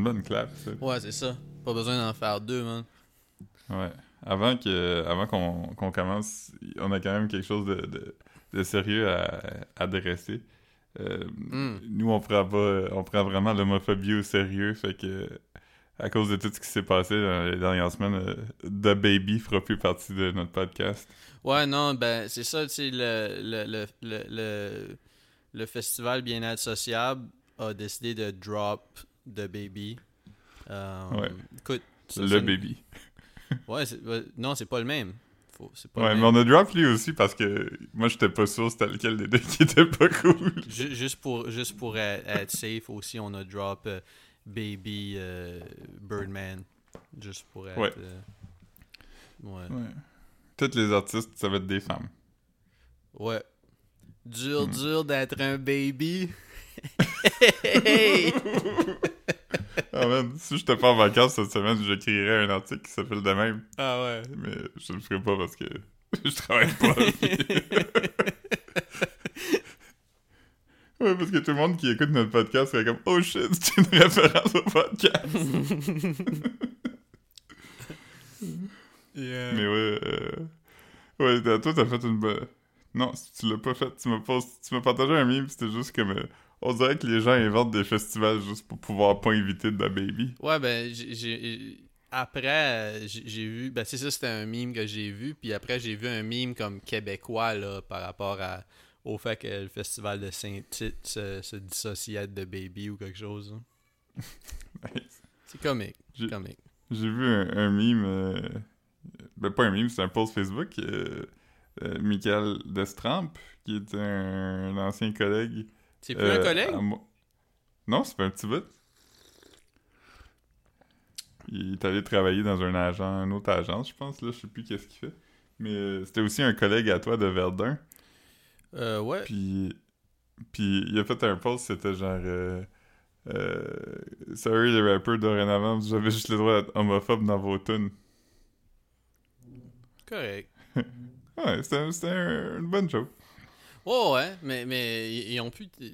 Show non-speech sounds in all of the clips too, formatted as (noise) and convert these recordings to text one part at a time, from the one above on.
une bonne clap, ça. Ouais, c'est ça. Pas besoin d'en faire deux, man. Ouais. Avant que avant qu'on commence, on a quand même quelque chose de, de, de sérieux à à adresser. Euh, Hmm. Nous, on prend pas, on prend vraiment l'homophobie au sérieux, fait que à cause de tout ce qui s'est passé dans les dernières semaines, euh, The Baby fera plus partie de notre podcast. Ouais, non, ben, c'est ça, tu sais, le, le, le, le festival Bien-être sociable a décidé de drop The Baby. Euh, Ouais. Écoute, ça, Le Baby. (laughs) Ouais, non, c'est pas le même. Faut- pas Ouais, le mais même. on a drop lui aussi parce que moi, j'étais pas sûr c'était lequel des deux (laughs) qui était pas cool. Ju- juste pour, juste pour être, safe aussi, on a drop euh, Baby euh, Birdman. Juste pour être. Ouais. euh, ouais. Ouais. Tous les artistes, ça va être des femmes. Ouais. Dur, Hmm. dur d'être un baby. (laughs) Hey! Ah (laughs) man, si je pas en vacances cette semaine, j'écrirais un article qui s'appelle de même. ah ouais. Mais je le ferai pas parce que (laughs) je travaille pas. (laughs) ouais, parce que tout le monde qui écoute notre podcast serait comme Oh shit, c'est une référence au podcast. Yeah. Mais ouais, euh... ouais, toi t'as fait une bonne. Non, tu l'as pas fait, tu m'as pas... tu m'as partagé un meme, c'était juste comme. euh, On dirait que les gens inventent des festivals juste pour pouvoir pas inviter de la baby. Ouais, ben, j'ai-. Après, euh, j'ai vu. Ben, c'est ça, c'était un meme que j'ai vu. Puis après, j'ai vu un meme comme québécois, là, par rapport à, au fait que le festival de Saint-Tite se, se dissociait de Baby ou quelque chose. hein. (laughs) Nice. C'est comique. J'ai- comique. J'ai vu un, un meme, euh, ben pas un meme, c'est un post Facebook, euh, euh, Michael Destrampe, qui est un, ancien collègue. C'est plus euh, un collègue? à moi. Non, c'est pas un petit bout. Il est allé travailler dans un agent, une autre agence, je pense, là, je sais plus qu'est-ce qu'il fait. Mais euh, c'était aussi un collègue à toi de Verdun. Euh, ouais. Puis, puis il a fait un post, c'était genre... Euh, euh, Sorry les rappers dorénavant, vous avez juste le droit d'être homophobe dans vos tunes. Correct. (laughs) Ouais, c'était un- c'était un- une bonne joke. Ouais, ouais, mais, mais ils, ont pu. Ils,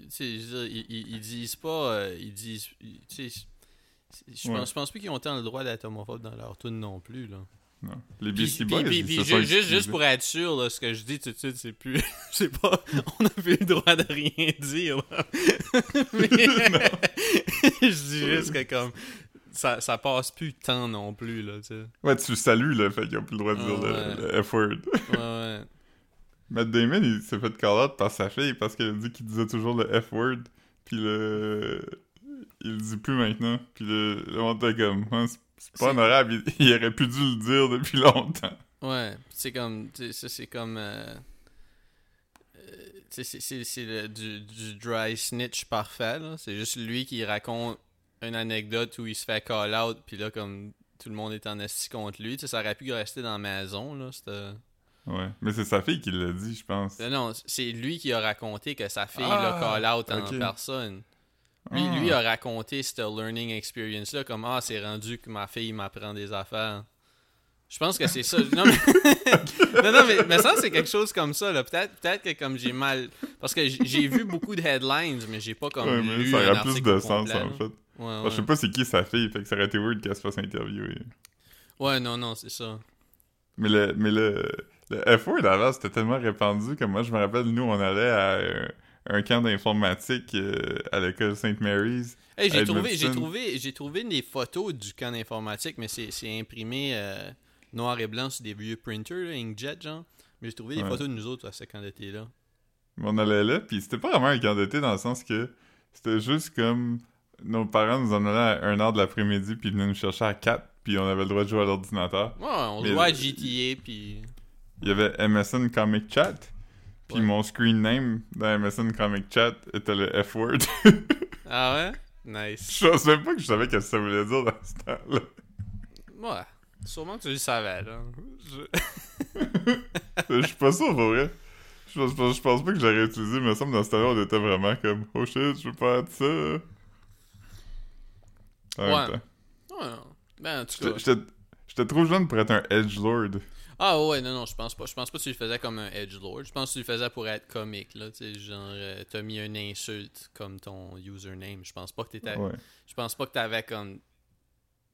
ils- disent pas. euh, ils disent. je Ouais. pense, je pense plus qu'ils ont tant le droit d'être homophobes dans leur tune non plus, là. Non. Les Puis, Beastie puis- Boys, puis- puis sont juste, juste pour être sûr, là, ce que je dis tout de suite, c'est plus. (laughs) c'est pas. On n'a plus le droit de rien dire. (laughs) Mais- je dis juste que, comme. Ça, ça passe plus tant non plus, là, tu sais. Ouais, tu le salues, là, fait qu'ils ont plus le droit de dire le- le, F-word. Ouais, ouais. Matt Damon, il s'est fait call-out par sa fille parce qu'elle a dit qu'il disait toujours le F-word, puis le... Il le dit plus maintenant, puis le, le monde était comme... Hein, c'est- pas honorable, il, il aurait pu dû le dire depuis (laughs) longtemps. Ouais, c'est comme, ça c'est comme, euh, euh, c'est- du, du dry snitch parfait, là. C'est juste lui qui raconte une anecdote où il se fait call out, puis là, comme tout le monde est en esti contre lui, ça aurait pu rester dans la maison, là. c'était- Ouais, mais c'est sa fille qui l'a dit, je pense. Mais non, c'est lui qui a raconté que sa fille Ah, l'a call out en personne. Lui, Ah. lui a raconté cette learning experience-là, comme Ah, c'est rendu que ma fille m'apprend des affaires. Je pense que c'est ça. Non, mais, (laughs) non, non, mais, mais ça, c'est quelque chose comme ça. là. Peut-être peut que comme j'ai mal. Parce que j'ai- vu beaucoup de headlines, mais j'ai pas comme Ouais, mais lu ça un aurait plus de sens, complet, en fait. Ouais, ouais. Je sais pas c'est qui sa fille, fait que ça aurait été weird qu'elle se fasse interviewer. Ouais, non, non, c'est ça. Mais le, mais le, le F-word avant, c'était tellement répandu que moi, je me rappelle, nous, on allait à un, un camp d'informatique euh, à l'école St. Mary's. Hey, j'ai trouvé, j'ai trouvé, j'ai trouvé des photos du camp d'informatique, mais c'est c'est imprimé euh, noir et blanc sur des vieux printers, là, inkjet, genre. Mais j'ai trouvé des Ouais. photos de nous autres à ce camp d'été-là. On allait là, puis c'était pas vraiment un camp d'été dans le sens que c'était juste comme nos parents nous en allaient à 1 heure de l'après-midi, puis ils venaient nous chercher à 4, puis on avait le droit de jouer à l'ordinateur. Ouais, on Mais jouait à GTA, puis... Il y avait MSN Comic Chat, puis Ouais. mon screen name dans MSN Comic Chat était le F-word. (laughs) Ah ouais? Nice. je même pas que je savais que ça voulait dire dans ce temps-là. Ouais, sûrement que tu le savais, là. Je- (laughs) Je suis pas sûr, pour vrai. Je pense, je pense- pas que j'aurais utilisé, mais il me semble dans ce temps-là, on était vraiment comme « Oh shit, je veux pas être ça! » En même Ouais. temps. Ouais, non. Ben, en tout cas... J'étais trop jeune pour être un edgelord. Ah ouais, non, non, je pense pas. Je pense pas que tu le faisais comme un edgelord. Je pense que tu le faisais pour être comique, là. Tu sais, genre, euh, t'as mis une insulte comme ton username. Je pense pas que t'étais. Ouais. Je pense pas que t'avais comme.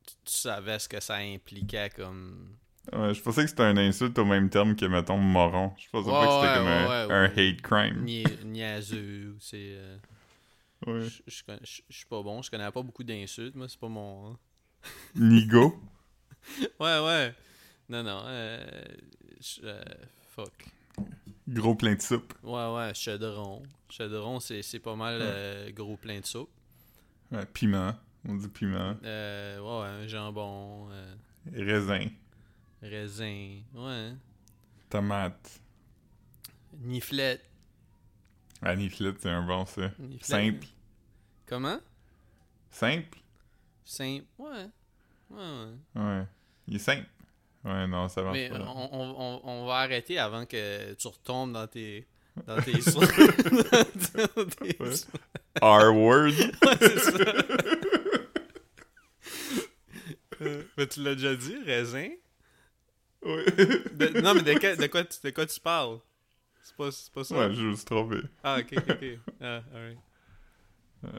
Tu tu savais ce que ça impliquait comme. Ouais, je pensais que c'était un insulte au même terme que, mettons, moron. Je pensais pas que c'était comme un, hate crime. Nia- niaiseux, ou c'est. euh, Ouais. Je je- je suis pas bon, je connais pas beaucoup d'insultes, moi, c'est pas mon. hein. Nigo. (laughs) Ouais, ouais. Non, non, euh. euh, fuck. Gros plein de soupe. Ouais, ouais, chaudron. Chaudron, c'est pas mal euh, gros plein de soupe. Ouais, piment. On dit piment. Ouais, ouais, un jambon, Raisin. raisin, ouais. Tomate. Niflette. Ah, niflette, c'est un bon, ça. Niflette. Simple. Comment? Simple? Simple. Ouais. Ouais, ouais. Ouais. Il est simple. Ouais, non, ça marche Mais pas. on, on, va arrêter avant que tu retombes dans tes. Dans tes (laughs) dans tes Ouais. R-word. (laughs) Ouais, c'est ça. Euh, (laughs) mais tu l'as déjà dit, raisin? De- non, mais de, quoi- de, quoi, tu- de quoi tu parles? C'est pas, c'est pas ça? Ouais, je me suis trompé. Ah, ok, ok, ok. Ah, alright. Ouais.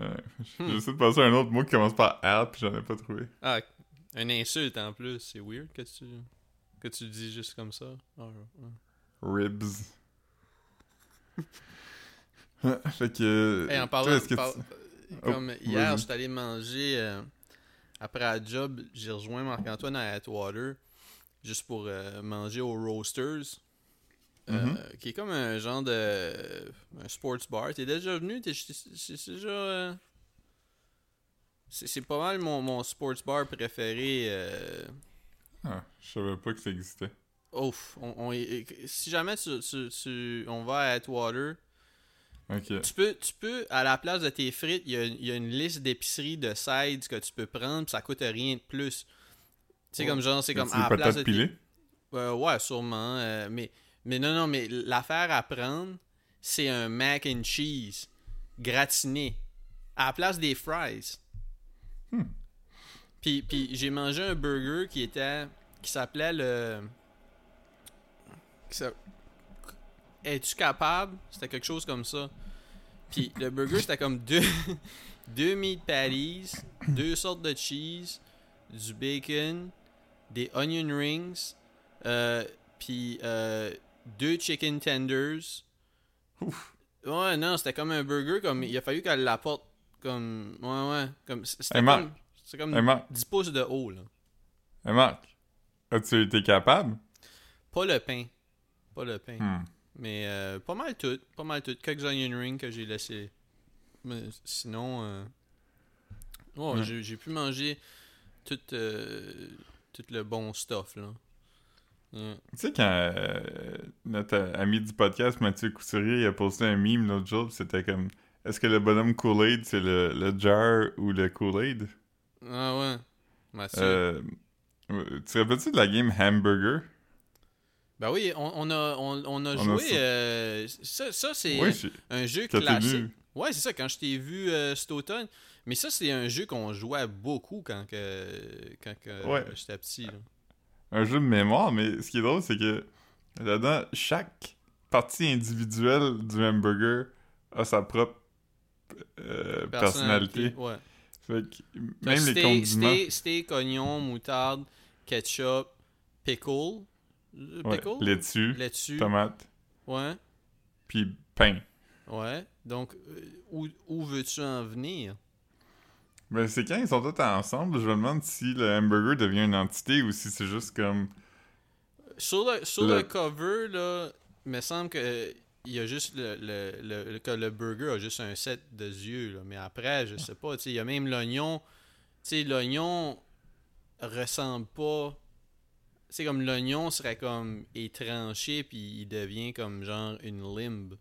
Hmm. J'essaie de passer à un autre mot qui commence par R, puis j'en ai pas trouvé. Ah, une insulte en plus, c'est weird que tu, que tu dis juste comme ça. Ah. Ribs. (laughs) fait que. Hey, en toi, parlant, que par- tu- comme Oh, hier, je suis allé manger euh, après la job, j'ai rejoint Marc-Antoine à Atwater juste pour euh, manger au Roasters. euh, Mhm. qui est comme un genre de un sports bar. T'es déjà venu? T'es déjà euh, c'est pas mal mon, mon sports bar préféré. euh, Ah, je savais pas que ça existait. Ouf, on, on- si jamais tu, tu- tu- on va à Atwater. Tu peux, tu peux, à la place de tes frites, il y y a une liste d'épiceries de sides que tu peux prendre, puis ça coûte rien de plus. C'est Ouais. comme genre, c'est comme à la place de tes- pilées? Euh, ouais, sûrement. euh, mais, mais non, non, mais l'affaire à prendre, c'est un mac and cheese gratiné à la place des fries. Hmm. Puis, puis j'ai mangé un burger qui était, qui s'appelait le. Es-tu capable? C'était quelque chose comme ça. Puis le burger, c'était comme deux, (laughs) deux meat patties, deux sortes de cheese, du bacon, des onion rings, euh, puis euh, deux chicken tenders. Ouf. Ouais, non, c'était comme un burger, comme il a fallu qu'elle l'apporte comme. Ouais, ouais. Comme, c'était Hey, comme. C'est comme Hey, Marc. 10 pouces de haut, là. Hey, Marc. As-tu été capable? Pas le pain. Pas le pain. Hmm. Mais euh, pas mal tout. Pas mal tout. Quelques onion rings que j'ai laissé. Mais sinon. euh, Ouais. j'ai- pu manger tout, euh, tout le bon stuff, là. Tu sais, quand euh, notre ami du podcast, Mathieu Couturier, il a posté un meme l'autre jour, c'était comme Est-ce que le bonhomme Kool-Aid, c'est le, le jar ou le Kool-Aid? Ah ouais. Mathieu. Euh, Tu te rappelles-tu de la game Hamburger? Ben oui, on, on a, on, on a joué. ça. euh, ça, ça c'est Oui, un jeu quand classique. Ouais, c'est ça, quand je t'ai vu euh, cet automne. Mais ça, c'est un jeu qu'on jouait beaucoup quand, que, quand que Ouais. j'étais petit. là. un jeu de mémoire, mais ce qui est drôle, c'est que là-dedans, chaque partie individuelle du hamburger a sa propre euh, personnalité. Ouais. Fait que T'as même les condiments. steak, oignon, moutarde, ketchup, pickle. euh, Ouais, Pickle? laitue, Laitue. tomate, Ouais. puis pain. Ouais. Donc, euh, où, où veux-tu en venir? Ben, c'est quand ils sont tous ensemble, je me demande si le hamburger devient une entité ou si c'est juste comme. Sur le, sur Le- le cover, là, il me semble que il y a juste le, le, le- que le burger a juste un set de yeux. Là. Mais après, je sais pas. tu Il y a même l'oignon. Tu l'oignon ressemble pas. C'est comme l'oignon serait comme étranché puis il devient comme genre une limbe.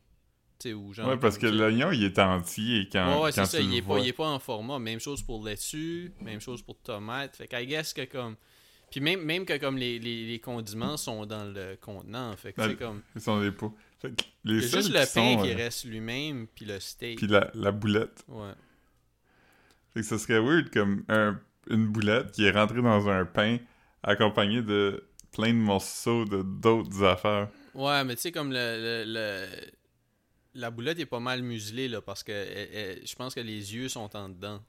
Tu ou genre. Ouais, parce que tu l'oignon, il est entier quand, Ouais, ouais, quand c'est ça. tu Il le est, pas, il est pas en format. Même chose pour laitue, même chose pour tomate. Fait qu'I guess que comme. Puis même, même que comme les, les, les condiments sont dans le contenant. Fait que le- comme. Ils sont des pots. Fait que les Il y a seuls juste qui le pain sont, qui euh, reste lui-même, puis le steak. Puis la, la boulette. Ouais. Fait que ce serait weird comme un- une boulette qui est rentrée dans un pain accompagné de plein de morceaux de d'autres affaires. Ouais, mais tu sais, comme le, le, le- La boulette est pas mal muselée, là, parce que elle- elle- je pense que les yeux sont en dedans.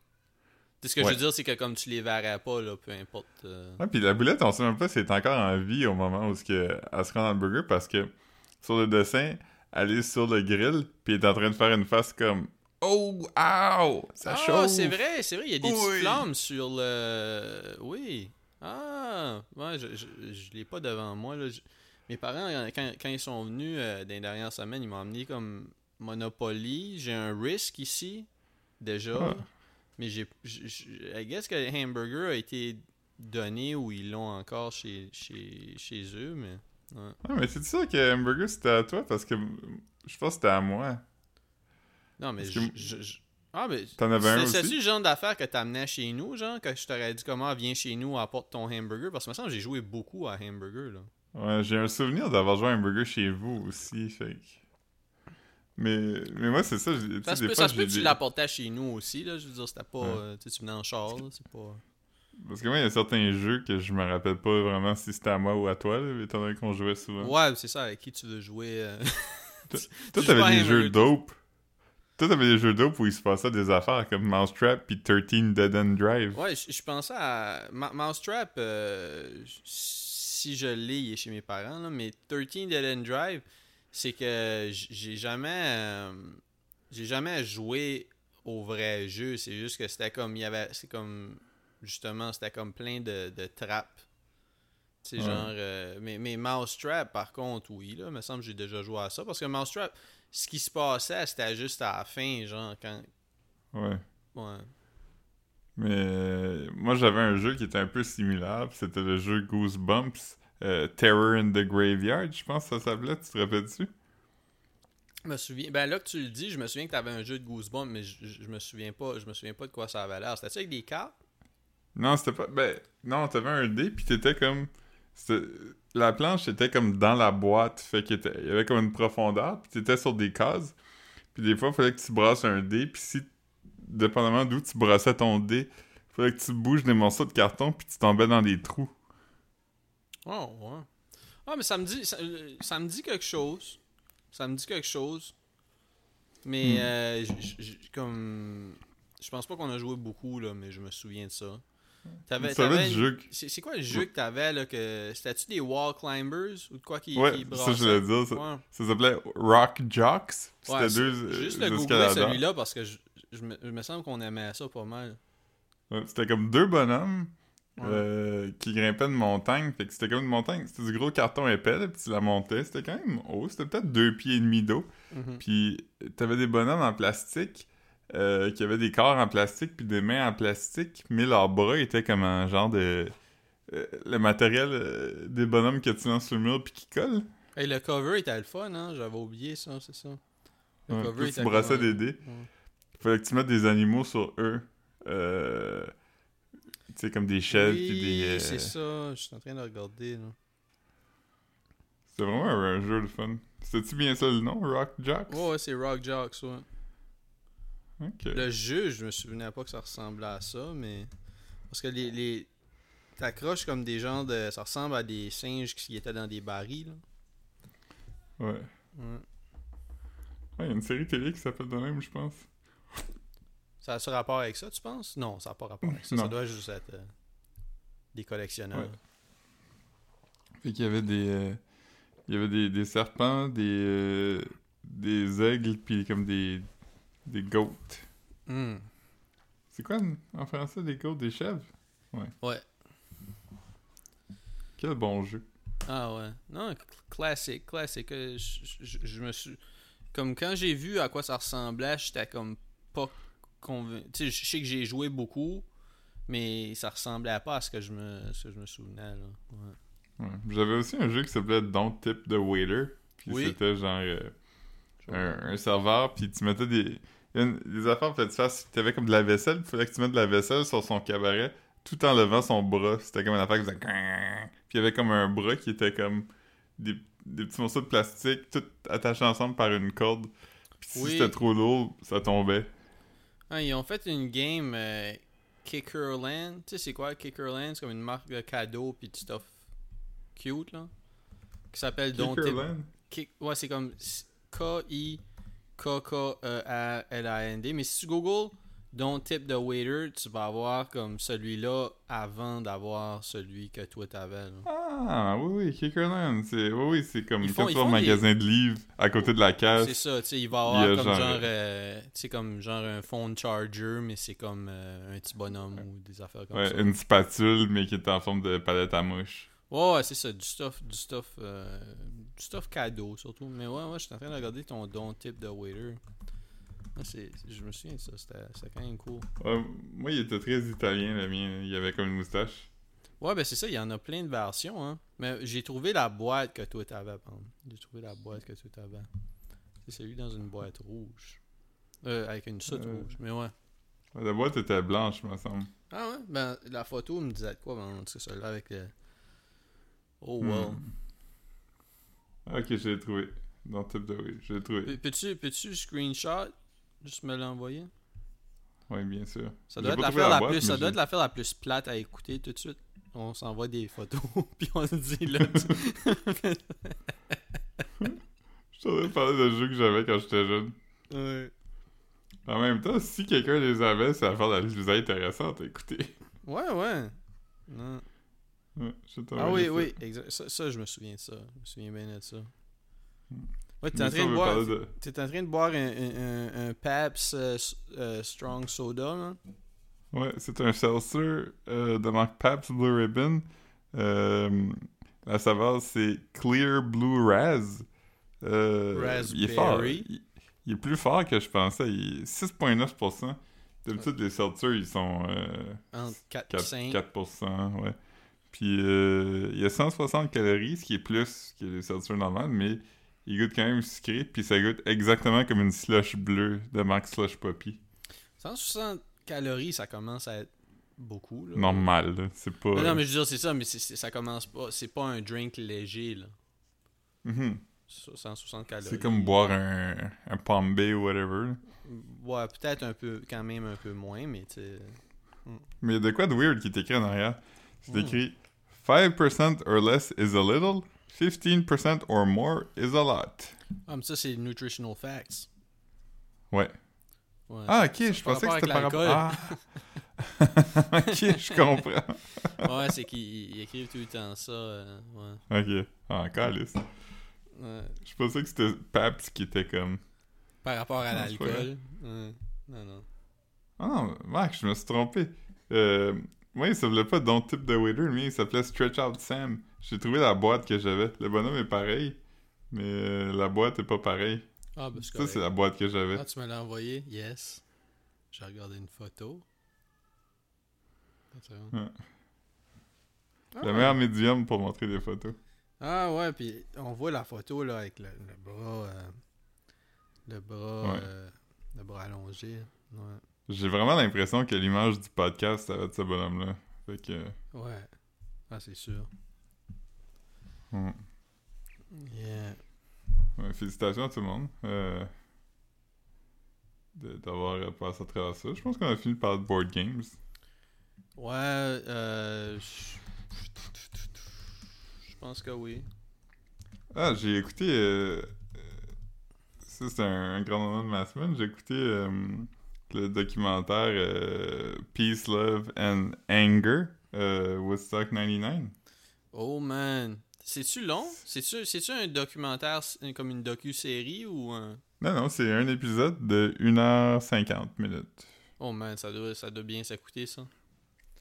Ce que je Ouais. veux dire, c'est que comme tu les verrais pas, là, peu importe. euh, Ah, puis la boulette, on sait même pas si elle est encore en vie au moment où elle se rend dans le burger parce que sur le dessin, elle est sur le grill, puis elle est en train de faire une face comme Oh, ow, ça Ah, chauffe. c'est vrai, c'est vrai, il y a des petites Oui. flammes sur le. Oui. Ah, ouais, je, je, je l'ai pas devant moi. Là. Je- Mes parents, euh, quand, quand ils sont venus euh, dans les dernières semaines, ils m'ont amené comme Monopoly. J'ai un Risk ici, déjà. Ah. Mais j'ai. je- je- I guess que le hamburger a été donné ou ils l'ont encore chez, chez, chez eux, mais. Ouais. Ah, mais c'est sûr que Hamburger c'était à toi parce que je pense que c'était à moi. Non, mais je, que- je- je- Ah, mais. T'en avais un C'est- aussi? C'est-tu le genre d'affaire que t'amenais chez nous, genre, que je t'aurais dit comment viens chez nous, apporte ton hamburger? Parce que me semble que j'ai joué beaucoup à hamburger, là. Ouais, j'ai un souvenir d'avoir joué à Hamburger chez vous aussi, fait Mais, mais moi, c'est ça. Ça se peut, fois, ça se peut j'ai que tu l'apportais chez nous aussi, là. Je veux dire, c'était pas. Ouais. euh, tu sais, tu venais en char, là, c'est pas. Parce que moi, il y a certains jeux que je me rappelle pas vraiment si c'était à moi ou à toi, là, étant donné qu'on jouait souvent. Ouais, c'est ça, avec qui tu veux jouer. euh, Toi, (laughs) tu joues t'avais des jeux toi. dope. Toi, t'avais des jeux dope où il se passait des affaires comme Mousetrap puis 13 Dead End Drive. Ouais, je, pensais à. Mousetrap, euh, si je l'ai, il est chez mes parents, là, mais 13 Dead End Drive, c'est que j'ai jamais. euh, j'ai jamais joué au vrai jeu. C'est juste que c'était comme. Il y avait. C'est comme. Justement, c'était comme plein de, de trappes. C'est Ouais. genre. euh, mais, mais Mousetrap, par contre, oui, là. Il me semble que j'ai déjà joué à ça. Parce que Mousetrap, ce qui se passait, c'était juste à la fin, genre, quand. Ouais. Ouais. Mais euh, moi, j'avais un jeu qui était un peu similaire, c'était le jeu Goosebumps, euh, Terror in the Graveyard, je pense que ça s'appelait, tu te rappelles-tu? Je me souviens. Ben là que tu le dis, je me souviens que t'avais un jeu de Goosebumps, mais je, je, je me souviens pas. Je me souviens pas de quoi ça avait l'air. C'était-tu avec des cartes? Non, c'était pas... Ben, non, t'avais un dé, puis t'étais comme... La planche était comme dans la boîte, fait qu'il était- il y avait comme une profondeur, puis t'étais sur des cases, puis des fois, il fallait que tu brasses un dé, puis si, dépendamment d'où tu brassais ton dé, il fallait que tu bouges des morceaux de carton, puis tu tombais dans des trous. Oh, ouais. Ah, mais ça me dit. Ça, euh, ça me dit quelque chose. Ça me dit quelque chose. Mais Hmm. euh, j- j- comme. Je pense pas qu'on a joué beaucoup, là, mais je me souviens de ça. T'avais, t'avais une-. C'est, c'est quoi le jeu que t'avais là que. C'était-tu des wall climbers ou de quoi qui, Ouais, qui ça, je voulais dire, ça- Ouais. Ça s'appelait Rock Jocks. C'était Ouais, deux euh, Juste le googler escaladeurs. celui-là parce que je, je me, je me semble qu'on aimait ça pas mal. Ouais, C'était comme deux bonhommes euh, qui grimpaient une montagne. Fait que c'était comme une montagne. C'était du gros carton épais, là, puis tu la montais. C'était quand même haut. C'était peut-être deux pieds et demi d'eau. Mhm. Puis t'avais des bonhommes en plastique euh, qui avaient des corps en plastique puis des mains en plastique, mais leurs bras étaient comme un genre de... euh, le matériel euh, des bonhommes que tu lances sur le mur puis qui collent. Hey, le cover était le fun, hein? J'avais oublié ça, c'est ça. Le Ouais, cover puis était tu brassais des dés. Ouais. Fallait que tu mettes des animaux sur eux. Euh, tu sais, comme des chèvres puis Oui, des... euh, c'est ça. Je suis en train de regarder, là. C'était vraiment un, un jeu de fun. C'était-tu bien ça le nom, Rock Jocks? Ouais, ouais, c'est Rock Jocks, ouais. Le jeu, je me souvenais pas que ça ressemblait à ça, mais... Parce que les... les... T'accroches comme des gens de... Ça ressemble à des singes qui étaient dans des barils, là. Ouais. Ouais. Ouais, il y a une série télé qui s'appelle de même, je pense. Ça a-tu rapport avec ça, tu penses? Non, ça n'a pas rapport avec ça. Non. Ça doit juste être... euh, des collectionneurs. Ouais. Fait qu'il y avait des... euh, il y avait des, des serpents, des... euh, des aigles, puis comme des... des goats. Hmm. C'est quoi en- français, des goats? Des chèvres? Ouais. Quel bon jeu. Ah ouais. Non, cl- classique, classique. Euh, Je, je- je me suis. Comme quand j'ai vu à quoi ça ressemblait, j'étais comme pas convaincu. Tu sais, je sais que j'ai joué beaucoup, mais ça ressemblait pas à ce que je me, ce que je me souvenais. Là. Ouais. Ouais. J'avais aussi un jeu qui s'appelait Don't Tip the Waiter. Puis Oui. c'était genre... euh, un, un serveur, puis tu mettais des, une- des affaires, fallait que tu t'avais comme de la vaisselle, il fallait que tu mettes de la vaisselle sur son cabaret, tout en levant son bras. C'était comme une affaire qui faisait Puis il y avait comme un bras qui était comme des, des petits morceaux de plastique, tout attachés ensemble par une corde. Puis si Oui. c'était trop lourd, ça tombait. Ah, ils ont fait une game euh, Kickerland. Tu sais, c'est quoi Kickerland? C'est comme une marque de cadeaux puis de stuff cute, là. Qui s'appelle Don't. Kickerland? Kick- Ouais, c'est comme K-I-K-K-E-L-A-N-D. Mais si tu googles Don't Tip the Waiter, tu vas avoir comme celui-là avant d'avoir celui que toi t'avais. là. Ah, oui, oui, Kickerland. C'est, oui, oui, c'est comme font- des- magasin de livres à côté de la C'est caisse. ça, tu sais, il va avoir comme genre- genre, euh, comme genre un phone charger, mais c'est comme euh, un petit bonhomme ou des affaires comme Ouais, ça. une spatule, mais qui est en forme de palette à mouche. Ouais, ouais, c'est ça, du stuff, du stuff, euh, du stuff cadeau surtout. Mais ouais, ouais, je suis en train de regarder ton don tip de waiter. C'est, je me souviens de ça, c'était, quand même cool. Ouais, moi, il était très italien, le mien. Il avait comme une moustache. Ouais, ben c'est ça, il y en a plein de versions, hein. Mais j'ai trouvé la boîte que toi t'avais. J'ai trouvé la boîte que toi t'avais. C'est celui dans une boîte rouge. Euh, avec une soute Euh. rouge, mais ouais. Ouais, La boîte était blanche, me semble. Ah ouais? Ben, la photo me disait de quoi? Ben, c'est celle-là avec le... Oh, Hmm. well. Ok, je l'ai trouvé. Dans type de oui, je l'ai trouvé. Pe- Peux-tu, peux-tu screenshot? Juste me l'envoyer? Oui, bien sûr. Ça doit, être l'affaire la plus, ça doit être l'affaire la plus plate à écouter tout de suite. On s'envoie des photos, (laughs) puis on se dit là. tu- (laughs) Je suis en train de parler de jeux que j'avais quand j'étais jeune. ouais. En même temps, si quelqu'un les avait, c'est l'affaire la plus intéressante à écouter. ouais, ouais. Non. Ouais, Ah oui, oui, exact. Ça, ça, je me souviens de ça. Je me souviens bien de ça. Ouais, t'es en train de boire. parler de- T'es en train de boire un, un, un, Pabst euh, euh, Strong Soda, là. Ouais, c'est un seltzer euh, de marque Pabst Blue Ribbon. Euh, la saveur, c'est Clear Blue Raz. Euh, il est fort. Raspberry. Il, il est plus fort que je pensais. Il est 6,9%. D'habitude, les seltzers, ils sont euh, Entre 4 et 4, 5. 4%. Ouais. Puis, euh, il y a 160 calories, ce qui est plus que les seltzers normales, mais il goûte quand même sucré. Puis, ça goûte exactement comme une slush bleue de marque Slush Poppy. 160 calories, ça commence à être beaucoup. Là. Normal, là. C'est pas. Non, non, mais je veux dire, c'est ça, mais c'est- c'est- ça commence pas. C'est pas un drink léger, là. Mhm. Ça, 160 calories. C'est comme boire un, un Bay ou whatever. Ouais, peut-être un peu, quand même un peu moins, mais tu sais. Mais il y a de quoi de weird qui est écrit en arrière. C'est Mm. écrit 5% or less is a little, 15% or more is a lot. Ah, mais ça, c'est nutritional facts. Ouais. Ouais, Ah, ok, je pensais que c'était par rapport. Ah. (laughs) ok, je comprends. (laughs) ouais, c'est qu'ils ils écrivent tout le temps ça. euh, ouais. Ok. Ah, calice. Ouais. Je pensais que c'était Paps qui était comme. Par rapport à pas l'alcool. Ouais. Non, non. Ah non, Marc, je me suis trompé. Euh, moi, il s'appelait pas Don't Tip the Waiter, mais il s'appelait Stretch Out Sam. J'ai trouvé la boîte que j'avais. Le bonhomme est pareil, mais euh, la boîte est pas pareille. Ah, ben, Ça, c'est la boîte que j'avais. Ah, tu me l'as envoyé? Yes. J'ai regardé une photo. Ouais. Ah, Le meilleur médium pour montrer des photos. Ah ouais, puis on voit la photo là avec le, le bras euh, le bras Ouais. euh, le bras allongé. Ouais. J'ai vraiment l'impression que l'image du podcast, ça va être ce bonhomme-là. Fait que. Ouais. Ah c'est sûr. hmm. Yeah. Ouais, félicitations à tout le monde. euh, de- D'avoir euh, passé à travers ça. Je pense qu'on a fini par board games. Ouais, euh je pense que oui. Ah, j'ai écouté. euh, euh, ça, c'est un, un grand moment de ma semaine. J'ai écouté le documentaire euh, Peace, Love and Anger, euh, Woodstock 99. Oh man, c'est-tu long? C'est-tu c'est-tu un documentaire c'est comme une docu-série ou un? Non, non, c'est un épisode de 1h50 minutes. Oh man, ça doit ça doit bien s'écouter ça.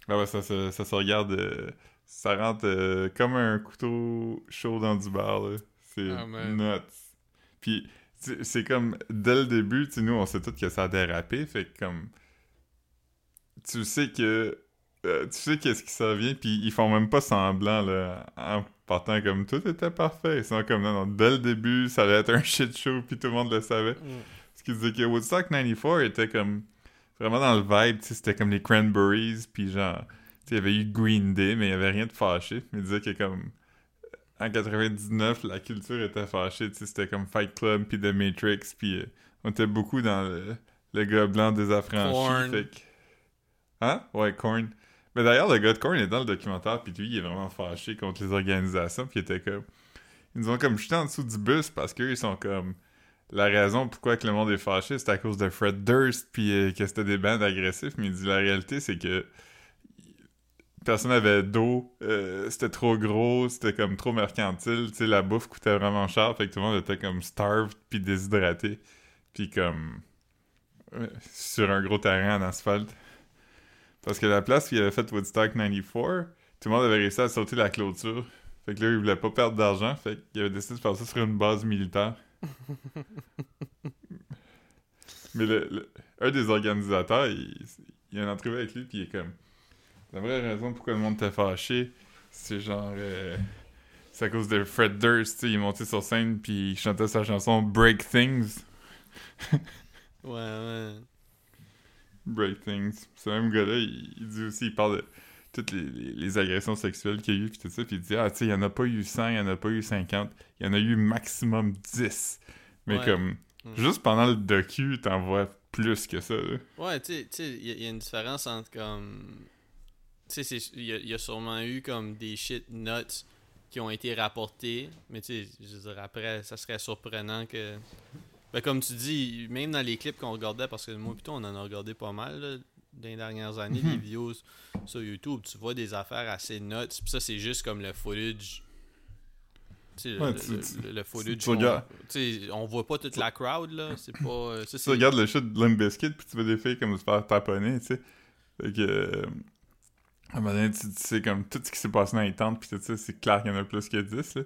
Ah ouais, ça, se- ça se regarde. euh, ça rentre euh, comme un couteau chaud dans du bar, là. C'est Ah, nuts. Puis, c'est comme, dès le début, tu sais, nous, on sait tous que ça a dérapé, fait que comme... Tu sais que... euh, tu sais qu'est-ce qui s'en vient, puis ils font même pas semblant, là, en partant comme tout était parfait. Ils sont comme, non, non, dès le début, ça allait être un shit show, puis tout le monde le savait. Ce qui disait que Woodstock 94 était comme vraiment dans le vibe, tu sais, c'était comme les Cranberries, puis genre, tu sais, il y avait eu Green Day, mais il y avait rien de fâché. Mais il disait que comme en 99, la culture était fâchée, tu sais, c'était comme Fight Club, puis The Matrix, puis euh, on était beaucoup dans le, le gars blanc. Fait que... Hein? Ouais, Korn. Mais d'ailleurs, le gars de Korn est dans le documentaire, puis lui, il est vraiment fâché contre les organisations, puis il était comme... Ils nous ont comme jeté en dessous du bus parce qu'ils sont comme... La raison pourquoi que le monde est fâché, c'est à cause de Fred Durst, puis euh, que c'était des bandes agressifs, mais il dit la réalité, c'est que personne n'avait d'eau, euh, c'était trop gros, c'était comme trop mercantile, tu sais, la bouffe coûtait vraiment cher, fait que tout le monde était comme starved puis déshydraté, puis comme euh, sur un gros terrain en asphalte. Parce que la place où il avait fait Woodstock 94, tout le monde avait réussi à sauter la clôture. Fait que là, il voulait pas perdre d'argent, fait qu'il avait décidé de faire ça sur une base militaire. (laughs) Mais le, le- un des organisateurs, il, il y a une entrevue avec lui, puis il est comme... La vraie raison pourquoi le monde était fâché, c'est genre... euh, c'est à cause de Fred Durst, tu sais, il est monté sur scène, puis il chantait sa chanson Break Things. (laughs) Ouais, ouais. Break Things. Ce même gars-là, il, il dit aussi, il parle de toutes les, les- les agressions sexuelles qu'il y a eu, puis tout ça, puis il dit, ah, tu sais, il y en a pas eu 100, il y en a pas eu 50, il y en a eu maximum 10. Mais Ouais. comme, Mm. juste pendant le docu, t'en vois plus que ça, là. Ouais, tu sais- y, il y a une différence entre comme. Tu sais, il y, a- il y a sûrement eu comme des shit nuts qui ont été rapportés, mais tu sais, je veux dire, après, ça serait surprenant que. Ben, comme tu dis, même dans les clips qu'on regardait, parce que moi, plutôt, on en a regardé pas mal, là, dans les dernières années, Mhm. des vidéos sur YouTube, tu vois des affaires assez nuts, puis ça, c'est juste comme le footage. Tu sais, Ouais, le, tu- le- tu- le- le footage. tu regardes- on voit pas toute la crowd, là. C'est pas. euh, ça, Tu regardes le shit de Limp Bizkit, puis tu vois des filles comme se faire taponner, tu sais. Fait que... à un moment donné, tu, tu sais, comme tout ce qui s'est passé dans les tentes, puis tout ça, c'est clair qu'il y en a plus que 10, là.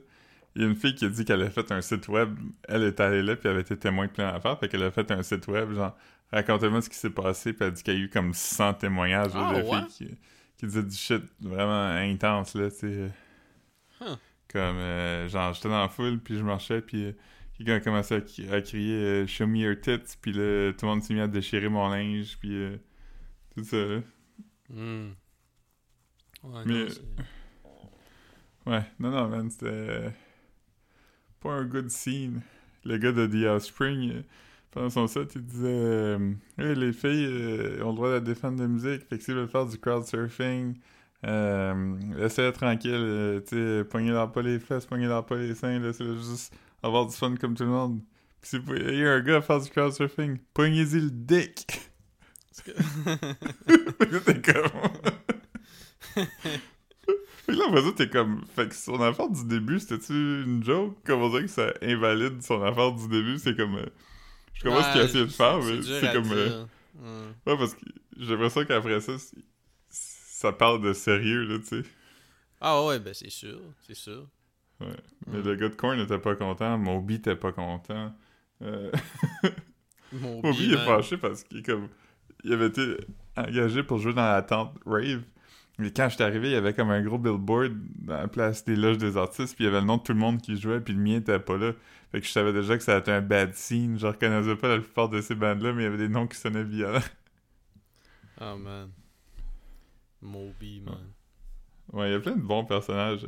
Il y a une fille qui a dit qu'elle a fait un site web, elle est allée là, puis elle avait été témoin de plein d'affaires, fait qu'elle a fait un site web, genre, racontez-moi ce qui s'est passé, puis elle dit qu'il y a eu comme 100 témoignages Ah, de ouais? filles qui, qui disaient du shit vraiment intense, là, tu sais. Huh. Comme, euh, genre, j'étais dans la foule, puis je marchais, puis euh, quelqu'un a commencé à, cri- à crier euh, Show me your tits », puis là, tout le monde s'est mis à déchirer mon linge, puis euh, tout ça, là. Hmm. Ouais, Mais- non, Ouais, non, non, man, c'était pas un good scene. Le gars de The Offspring, euh, pendant son set, il disait euh, Hey, les filles euh, ont le droit de défendre de la musique, fait que s'ils veulent faire du crowdsurfing, euh, laissez-les tranquille, euh, tu sais, pognez-leur pas les fesses, pognez-leur pas les seins, laissez-les juste avoir du fun comme tout le monde. Pis si vous voyez un gars faire du crowdsurfing, pognez-y le dick! C'était (laughs) comme. Fait que là, après ça, t'es comme. Fait que son affaire du début, c'était-tu une joke? Comment dire que ça invalide son affaire du début? C'est comme. euh, Je comprends ce qu'il a essayé de faire, mais c'est comme. euh. Ouais. Parce que j'ai l'impression qu'après ça, ça parle de sérieux, là, tu sais. Ah ouais, ben c'est sûr, c'est sûr. Ouais. Mais Mm. le gars de Korn était pas content, Moby était pas content. Euh... (laughs) Moby est fâché parce qu'il comme. Il avait été engagé pour jouer dans la tente Rave. Mais quand j'étais arrivé, il y avait comme un gros billboard dans la place des loges des artistes, puis il y avait le nom de tout le monde qui jouait, puis le mien était pas là. Fait que je savais déjà que ça allait être un bad scene. Je reconnaissais pas la plupart de ces bandes-là, mais il y avait des noms qui sonnaient violents. Ah (laughs) man. Moby, man. Ouais, il y a plein de bons personnages.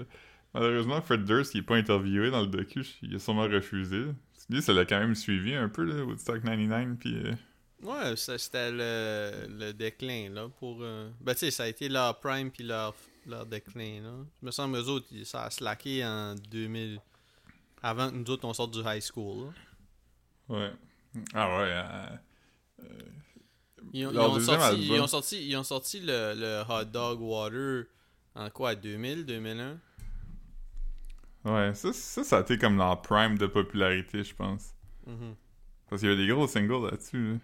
Malheureusement, Fred Durst, il est pas interviewé dans le docu, il a sûrement refusé. Lui, ça l'a quand même suivi un peu, là, Woodstock 99, puis... euh, Ouais, ça c'était le, le déclin, là, pour... euh, Ben, tu sais, ça a été leur prime puis leur, leur déclin, là. Je me semble, eux autres, ils- ça a slacké en 2000... Avant que nous autres, on sorte du high school, là. Ouais. Ah ouais, euh, euh, Ils ont, ils sorti, ils ont sorti, ils ont sorti le, le Hot Dog Water en quoi, 2000, 2001? Ouais, ça, ça, ça a été comme leur prime de popularité, je pense. Mhm. Parce qu'il y avait des gros singles là-dessus. là.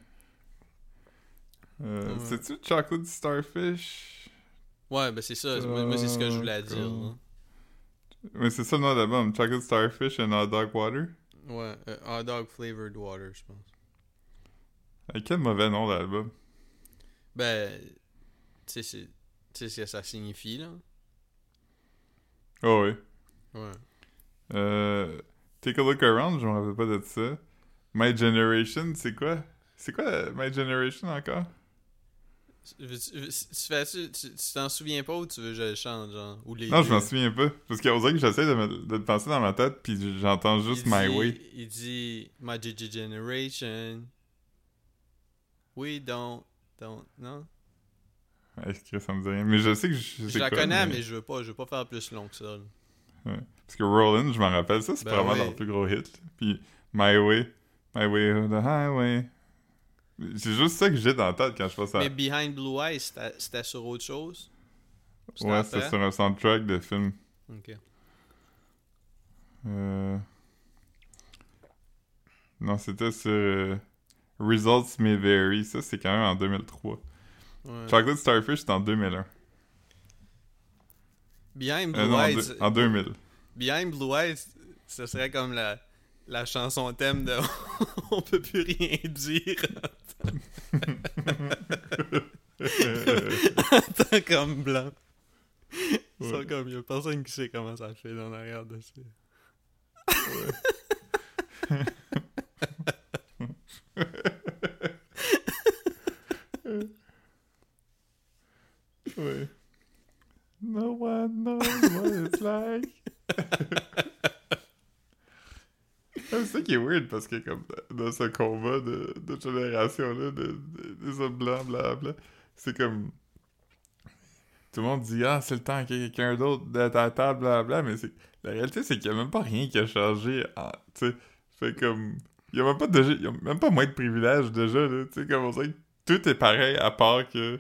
Euh, Ouais. C'est-tu Chocolate Starfish? Ouais, ben c'est ça. Moi, moi, c'est ce que je voulais dire. Mais c'est ça le nom de l'album, Chocolate Starfish and Hot Dog Water? Ouais, euh, Hot Dog Flavored Water, je pense. Euh, quel mauvais nom d'album. Ben, tu sais, ce que ça signifie, là? Oh oui. Ouais. Euh, Take a Look Around, je me rappelle pas de ça. My Generation, c'est quoi? C'est quoi euh, My Generation encore? Tu t'en souviens pas ou tu veux que je le chante, genre? Ou les Non, je m'en souviens pas. Parce qu'on dirait que j'essaie de, me- de penser dans ma tête, puis j'entends juste My Way. Il dit My Gigi Generation. We don't. Don't. Non? Est-ce que ça me dit rien? Mais je sais que je, Je la connais, mais... je veux pas, je veux pas faire plus long que ça. là. Ouais. Parce que Rollin, je m'en rappelle, ça, c'est Ben vraiment oui. leur plus gros hit. Puis My Way, My Way of the Highway. C'est juste ça que j'ai dans la tête quand je pense à. Mais Behind Blue Eyes, c'était c'était sur autre chose? C'était Ouais, c'est sur un soundtrack de film. Ok. Euh... Non, c'était sur euh, Results May Vary. Ça, c'est quand même en 2003. Ouais. Chocolate Starfish, c'est en 2001. Behind Blue Euh, non, en, Eyes, deux- en 2000. Behind Blue Eyes, ce serait comme la, la chanson thème de (laughs) On peut plus rien dire (laughs) en tant qu'homme blanc. Ils sont Ouais. comme, y a personne qui sait comment ça fait dans l'arrière de ça. Ouais. (laughs) No one knows what it's like. (laughs) C'est ça qui est weird parce que comme dans ce combat de, de génération-là, de, de- des hommes blancs, blablabla, c'est comme... Tout le monde dit « Ah, c'est le temps qu'il y ait quelqu'un d'autre à la table, blablabla », mais c'est la réalité, c'est qu'il n'y a même pas rien qui a changé. Tu sais, fait comme... Il n'y a même pas de, même pas moins de privilèges déjà, là. Tu sais, comme on dirait que tout est pareil à part que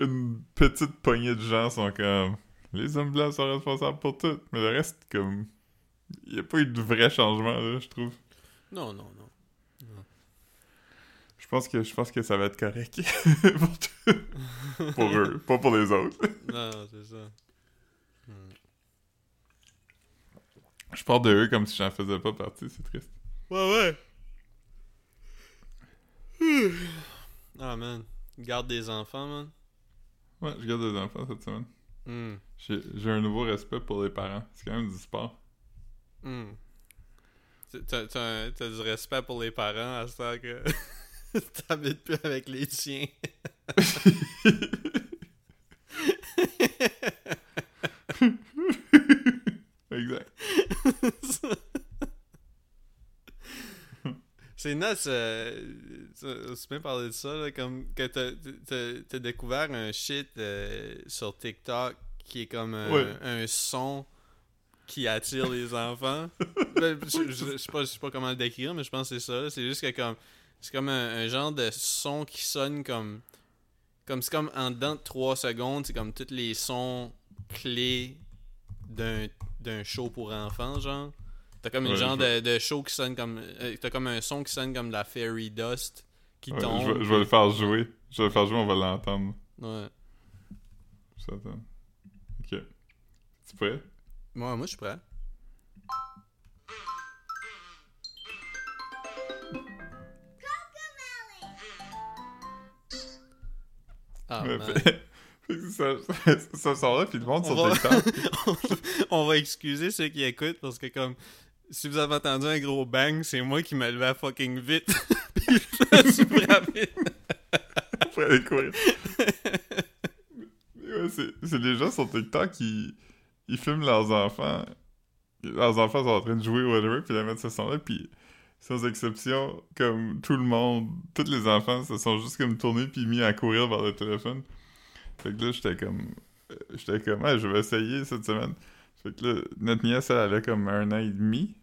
une petite poignée de gens sont comme les hommes blancs sont responsables pour tout, mais le reste comme il n'y a pas eu de vrai changement là, je trouve. Non, non, non. Je pense que je pense que ça va être correct (laughs) pour tout. pour eux, (laughs) pas pour les autres. Non, c'est ça. Je parle de eux comme si j'en faisais pas partie, c'est triste. Ouais, ouais. (sighs) Ah, man. Garde des enfants, man. Ouais, je garde des enfants cette semaine. Hmm. J'ai un nouveau respect pour les parents. C'est quand même du sport. Hmm. T'as, t'as, t'as du respect pour les parents à ce temps que (laughs) t'habites plus avec les tiens. (laughs) Exact. C'est nuts, euh, tu peux parler de ça, là, comme que t'as, t'as, t'as découvert un shit euh, sur TikTok qui est comme Ouais. un son qui attire les enfants. (laughs) Ben, je, je- je sais pas, je sais pas comment le décrire, mais je pense que c'est ça. C'est juste que comme c'est comme un, un genre de son qui sonne comme comme c'est comme en dedans de 3 secondes, c'est comme tous les sons clés d'un d'un show pour enfants, genre. T'as comme un Ouais, genre de, de show qui sonne comme. euh, T'as comme un son qui sonne comme de la fairy dust qui Ouais, tombe. je, vais, je vais le faire jouer. Je vais le faire jouer, on va l'entendre. Ouais. J'attends. Ok. Tu prêt? Moi, moi je suis prêt. Ah, Ouais, (laughs) ça, ça, ça sort là, puis le monde On sur va- (laughs) TikTok. On va excuser ceux qui écoutent parce que comme si vous avez entendu un gros bang, c'est moi qui me levais fucking vite. (laughs) Puis je suis frappé. pour aller courir. Mais ouais, c'est c'est les gens sur TikTok qui ils filment leurs enfants. Leurs enfants sont en train de jouer ou whatever, puis ils mettent ce son-là, puis sans exception, comme tout le monde, tous les enfants se sont juste comme tournés puis mis à courir vers le téléphone. Fait que là, j'étais comme... euh, J'étais comme, ouais, je vais essayer cette semaine. Fait que là, notre nièce, elle avait comme un an et demi.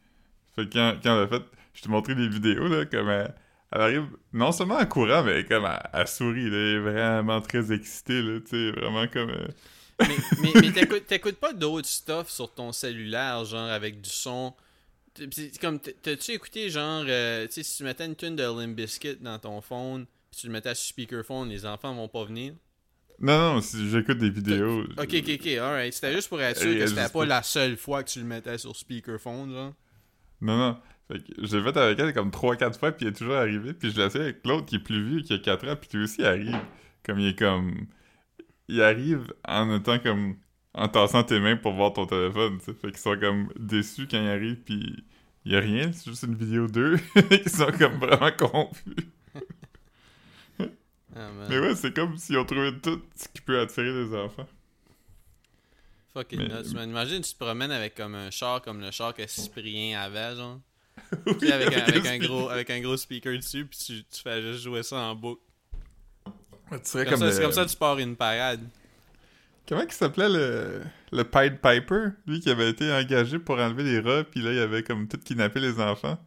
Fait que quand, elle a fait... Je t'ai montré des vidéos, là, comme elle, elle arrive non seulement en courant, mais comme elle, elle sourit, là, elle est vraiment très excitée, là, tu sais, vraiment comme... euh, mais mais, mais t'écoutes, pas d'autres stuff sur ton cellulaire, genre avec du son? Comme, t'as- t'as-tu écouté, genre, euh, tu sais, si tu mettais une tune de Limp Bizkit dans ton phone, puis tu le mettais sur speakerphone, les enfants vont pas venir? Non, non, si j'écoute des vidéos... Ok, ok, ok, alright. C'était juste pour être sûr que c'était pas pour- la seule fois que tu le mettais sur speakerphone, genre. Non, non. Fait que j'ai fait avec elle comme 3-4 fois, puis elle est toujours arrivée. Puis je l'ai essayé avec l'autre qui est plus vieux, qui a 4 ans, puis lui aussi arrive. Comme il est comme. Il arrive en étant comme. En tassant tes mains pour voir ton téléphone, tu sais. Fait qu'ils sont comme déçus quand il arrive, puis il y a rien, c'est juste une vidéo d'eux. (laughs) Ils sont comme vraiment confus. Ah. Mais ouais, c'est comme s'ils ont trouvé tout ce qui peut attirer les enfants. Fucking Mais- nuts, man. Imagine, tu te promènes avec comme un char comme le char que Cyprien avait, genre. (laughs) Un, avec, un gros, avec un gros speaker dessus, puis tu, tu fais juste jouer ça en boucle. Comme, comme, c'est le- comme ça que tu pars une parade. Comment il s'appelait le... le Pied Piper? Lui qui avait été engagé pour enlever les rats, puis là, il avait comme tout kidnappé les enfants?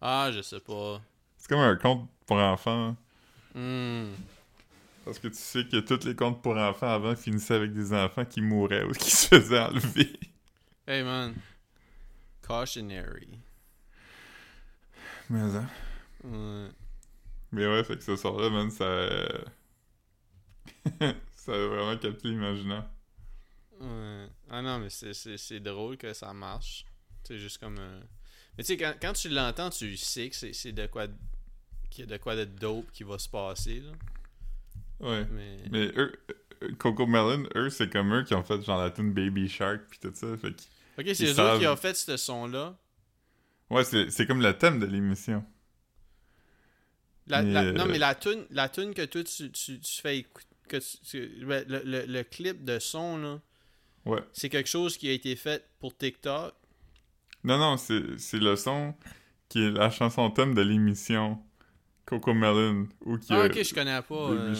Ah, je sais pas. C'est comme un conte pour enfants. Hmm. Parce que tu sais que tous les contes pour enfants avant finissaient avec des enfants qui mouraient ou (laughs) qui se faisaient enlever. Hey man. Cautionary. Mais, hein. Ouais. Mais ouais, fait que ce soir-là, man, ça. (laughs) ça a vraiment capté l'imaginaire. Ouais. Ah non, mais c'est- drôle que ça marche. C'est juste comme. euh, Mais tu sais, quand, quand tu l'entends, tu sais que c'est de quoi. qu'il y a de quoi de dope qui va se passer, là. Ouais. Mais. Mais eux, euh, Coco Melon, eux, c'est comme eux qui ont fait genre la tune Baby Shark pis tout ça. Fait. Ok, c'est eux savent. qui ont fait ce son-là. Ouais, c'est comme le thème de l'émission. La, Mais, la- euh, Non, mais la tune, la tune que toi tu, tu, tu fais écouter. Que tu- le, le, le clip de son, là, Ouais. c'est quelque chose qui a été fait pour TikTok? Non, non, c'est le son qui est la chanson thème de l'émission Coco Melon. Ou qui Ah, a- ok, je connais pas. Euh.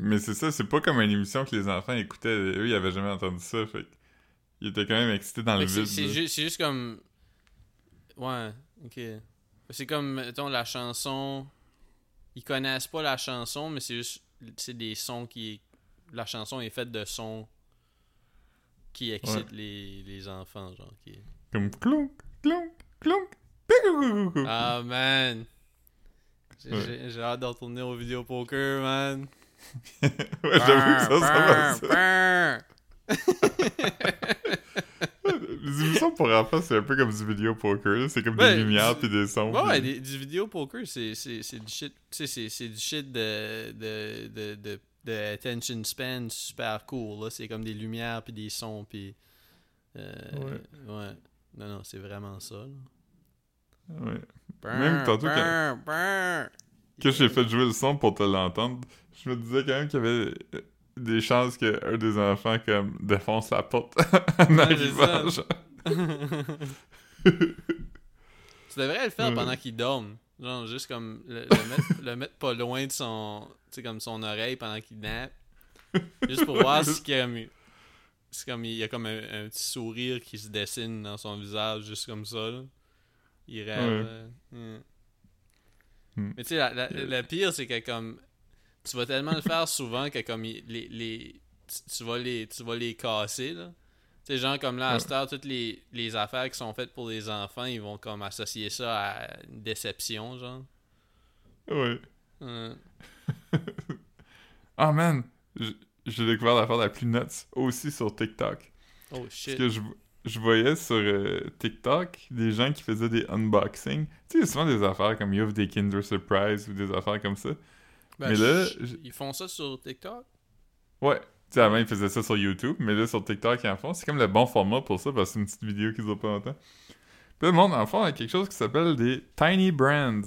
Mais c'est ça, c'est pas comme une émission que les enfants écoutaient. Eux, ils avaient jamais entendu ça. Fait ils étaient quand même excités dans Fait le vide. C'est ju- c'est juste comme. Ouais, ok. C'est comme, mettons, la chanson. Ils connaissent pas la chanson, mais c'est juste. C'est des sons qui. La chanson est faite de sons qui excitent les, les enfants, genre. Qui... Comme clonk, clonk, clonk. Ah, man! J'ai Ouais. hâte de retourner au vidéo poker, man. (laughs) ouais, j'avoue que ça, ça va (laughs) ça. Les émissions pour enfants, c'est un peu comme du vidéo poker. C'est comme Ouais, des lumières du- puis des sons. Ouais, ouais, des- du vidéo poker, c'est c'est- c'est du shit. Tu sais, c'est- c'est du shit de, de, de, de, de attention span super cool. là. C'est comme des lumières puis des sons puis. euh, ouais. Non, non, c'est vraiment ça. là. Ouais. Brr, Même tantôt, brr, brr. Quand j'ai fait jouer le son pour te l'entendre, je me disais quand même qu'il y avait des chances qu'un des enfants comme défonce la porte (laughs) en Ouais, arrivant. Tu devrais le faire pendant qu'il dorme. Genre, juste comme le, le (laughs) mettre, le mettre pas loin de son. Comme son oreille pendant qu'il nappe. Juste pour voir si comme. C'est comme il y a comme un, un petit sourire qui se dessine dans son visage, juste comme ça. là. Il rêve. Ouais. euh, hmm. Hmm. Mais tu sais, la- la- le pire, c'est que comme. Tu vas tellement le faire souvent que comme il- les. les tu, vas les, tu vas les casser, là. Tu sais, genre comme là, à Ouais. heure, toutes les, les affaires qui sont faites pour les enfants, ils vont comme associer ça à une déception, genre. Ouais. Euh, (laughs) Ah man, j'ai découvert l'affaire la plus nuts aussi sur TikTok. oh Parce shit. que je, je voyais sur euh, TikTok des gens qui faisaient des unboxings. Tu sais, il y a souvent des affaires comme ils offrent des Kinder Surprise ou des affaires comme ça. Ben, mais là, ils font ça sur TikTok? Ouais. Tu sais, avant, ils faisaient ça sur YouTube, mais là, sur TikTok, ils en font. C'est comme le bon format pour ça, parce que c'est une petite vidéo qu'ils ont pas longtemps. Puis le monde, en fond, a quelque chose qui s'appelle des Tiny Brands.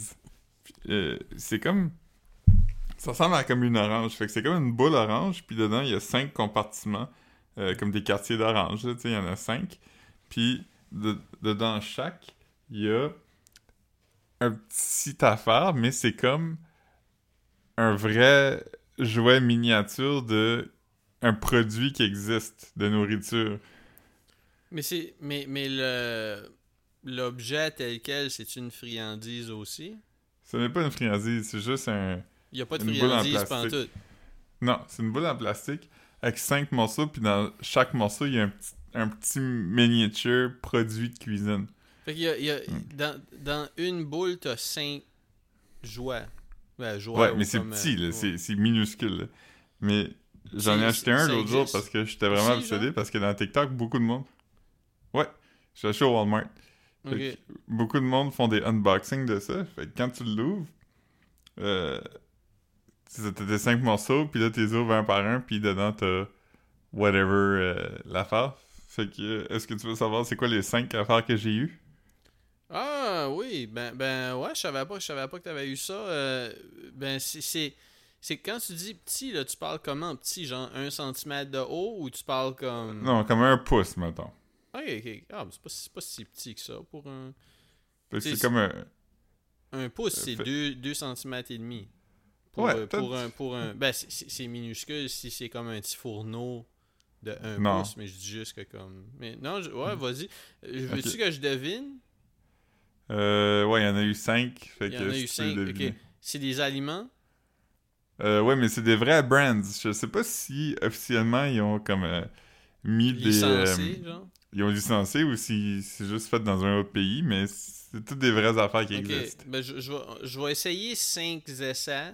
Euh, c'est comme... Ça ressemble à comme une orange. Fait que c'est comme une boule orange, puis dedans, il y a cinq compartiments, euh, comme des quartiers d'orange, tu sais, il y en a cinq. Puis, de- dedans chaque, il y a un petit affaire, mais c'est comme un vrai jouet miniature de un produit qui existe de nourriture. Mais c'est. Mais, mais le. L'objet tel quel, c'est une friandise aussi? Ce n'est pas une friandise, c'est juste un... Il n'y a pas de friandise plastique. pantoute. Non, c'est une boule en plastique avec cinq morceaux, puis dans chaque morceau, il y a un petit, un petit miniature produit de cuisine. Fait qu'il y a, il y a- Hmm. dans, dans une boule, t'as cinq jouets. Ben, Ouais, ou mais c'est petit, euh, ouais. c'est minuscule. là. Mais j'en ai acheté un l'autre jour parce que j'étais vraiment obsédé, parce que dans TikTok, beaucoup de monde... Ouais, j'ai acheté au Walmart. Ok. Fait que beaucoup de monde font des unboxings de ça. Fait que quand tu l'ouvres, euh, t'as tes cinq morceaux, puis là, tu les ouvres un par un, puis dedans, t'as whatever euh, l'affaire. Fait que, euh, est-ce que tu veux savoir c'est quoi les cinq affaires que j'ai eues? Ah oui, ben, ben ouais, je savais pas, je savais pas que t'avais eu ça. euh, ben c'est, c'est, quand tu dis petit, là, tu parles comment? Petit, genre un centimètre de haut ou tu parles comme? Non, comme un pouce, mettons. Ok, ok. Ah, mais c'est pas, c'est pas si petit que ça pour un. C'est- comme un... Un pouce, Euh, c'est fait- 2 deux, centimètres et demi. Pour, Ouais, euh, pour un, pour un... Ben, c'est- minuscule si c'est comme un petit fourneau de 1 Non. pouce, mais je dis juste que comme... Mais non, je- ouais, vas-y. Euh, Veux-tu que je devine? Euh, ouais, il y en a eu 5. Fait Il y en a eu si tu veux 5, deviner. ok. C'est des aliments? Euh, ouais, mais c'est des vrais brands. Je sais pas si officiellement ils ont comme euh, mis Licenciés, des. euh, genre? ils ont licencié ou si c'est juste fait dans un autre pays, mais c'est toutes des vraies affaires qui existent. ben je, je vais, je vais essayer 5 essais,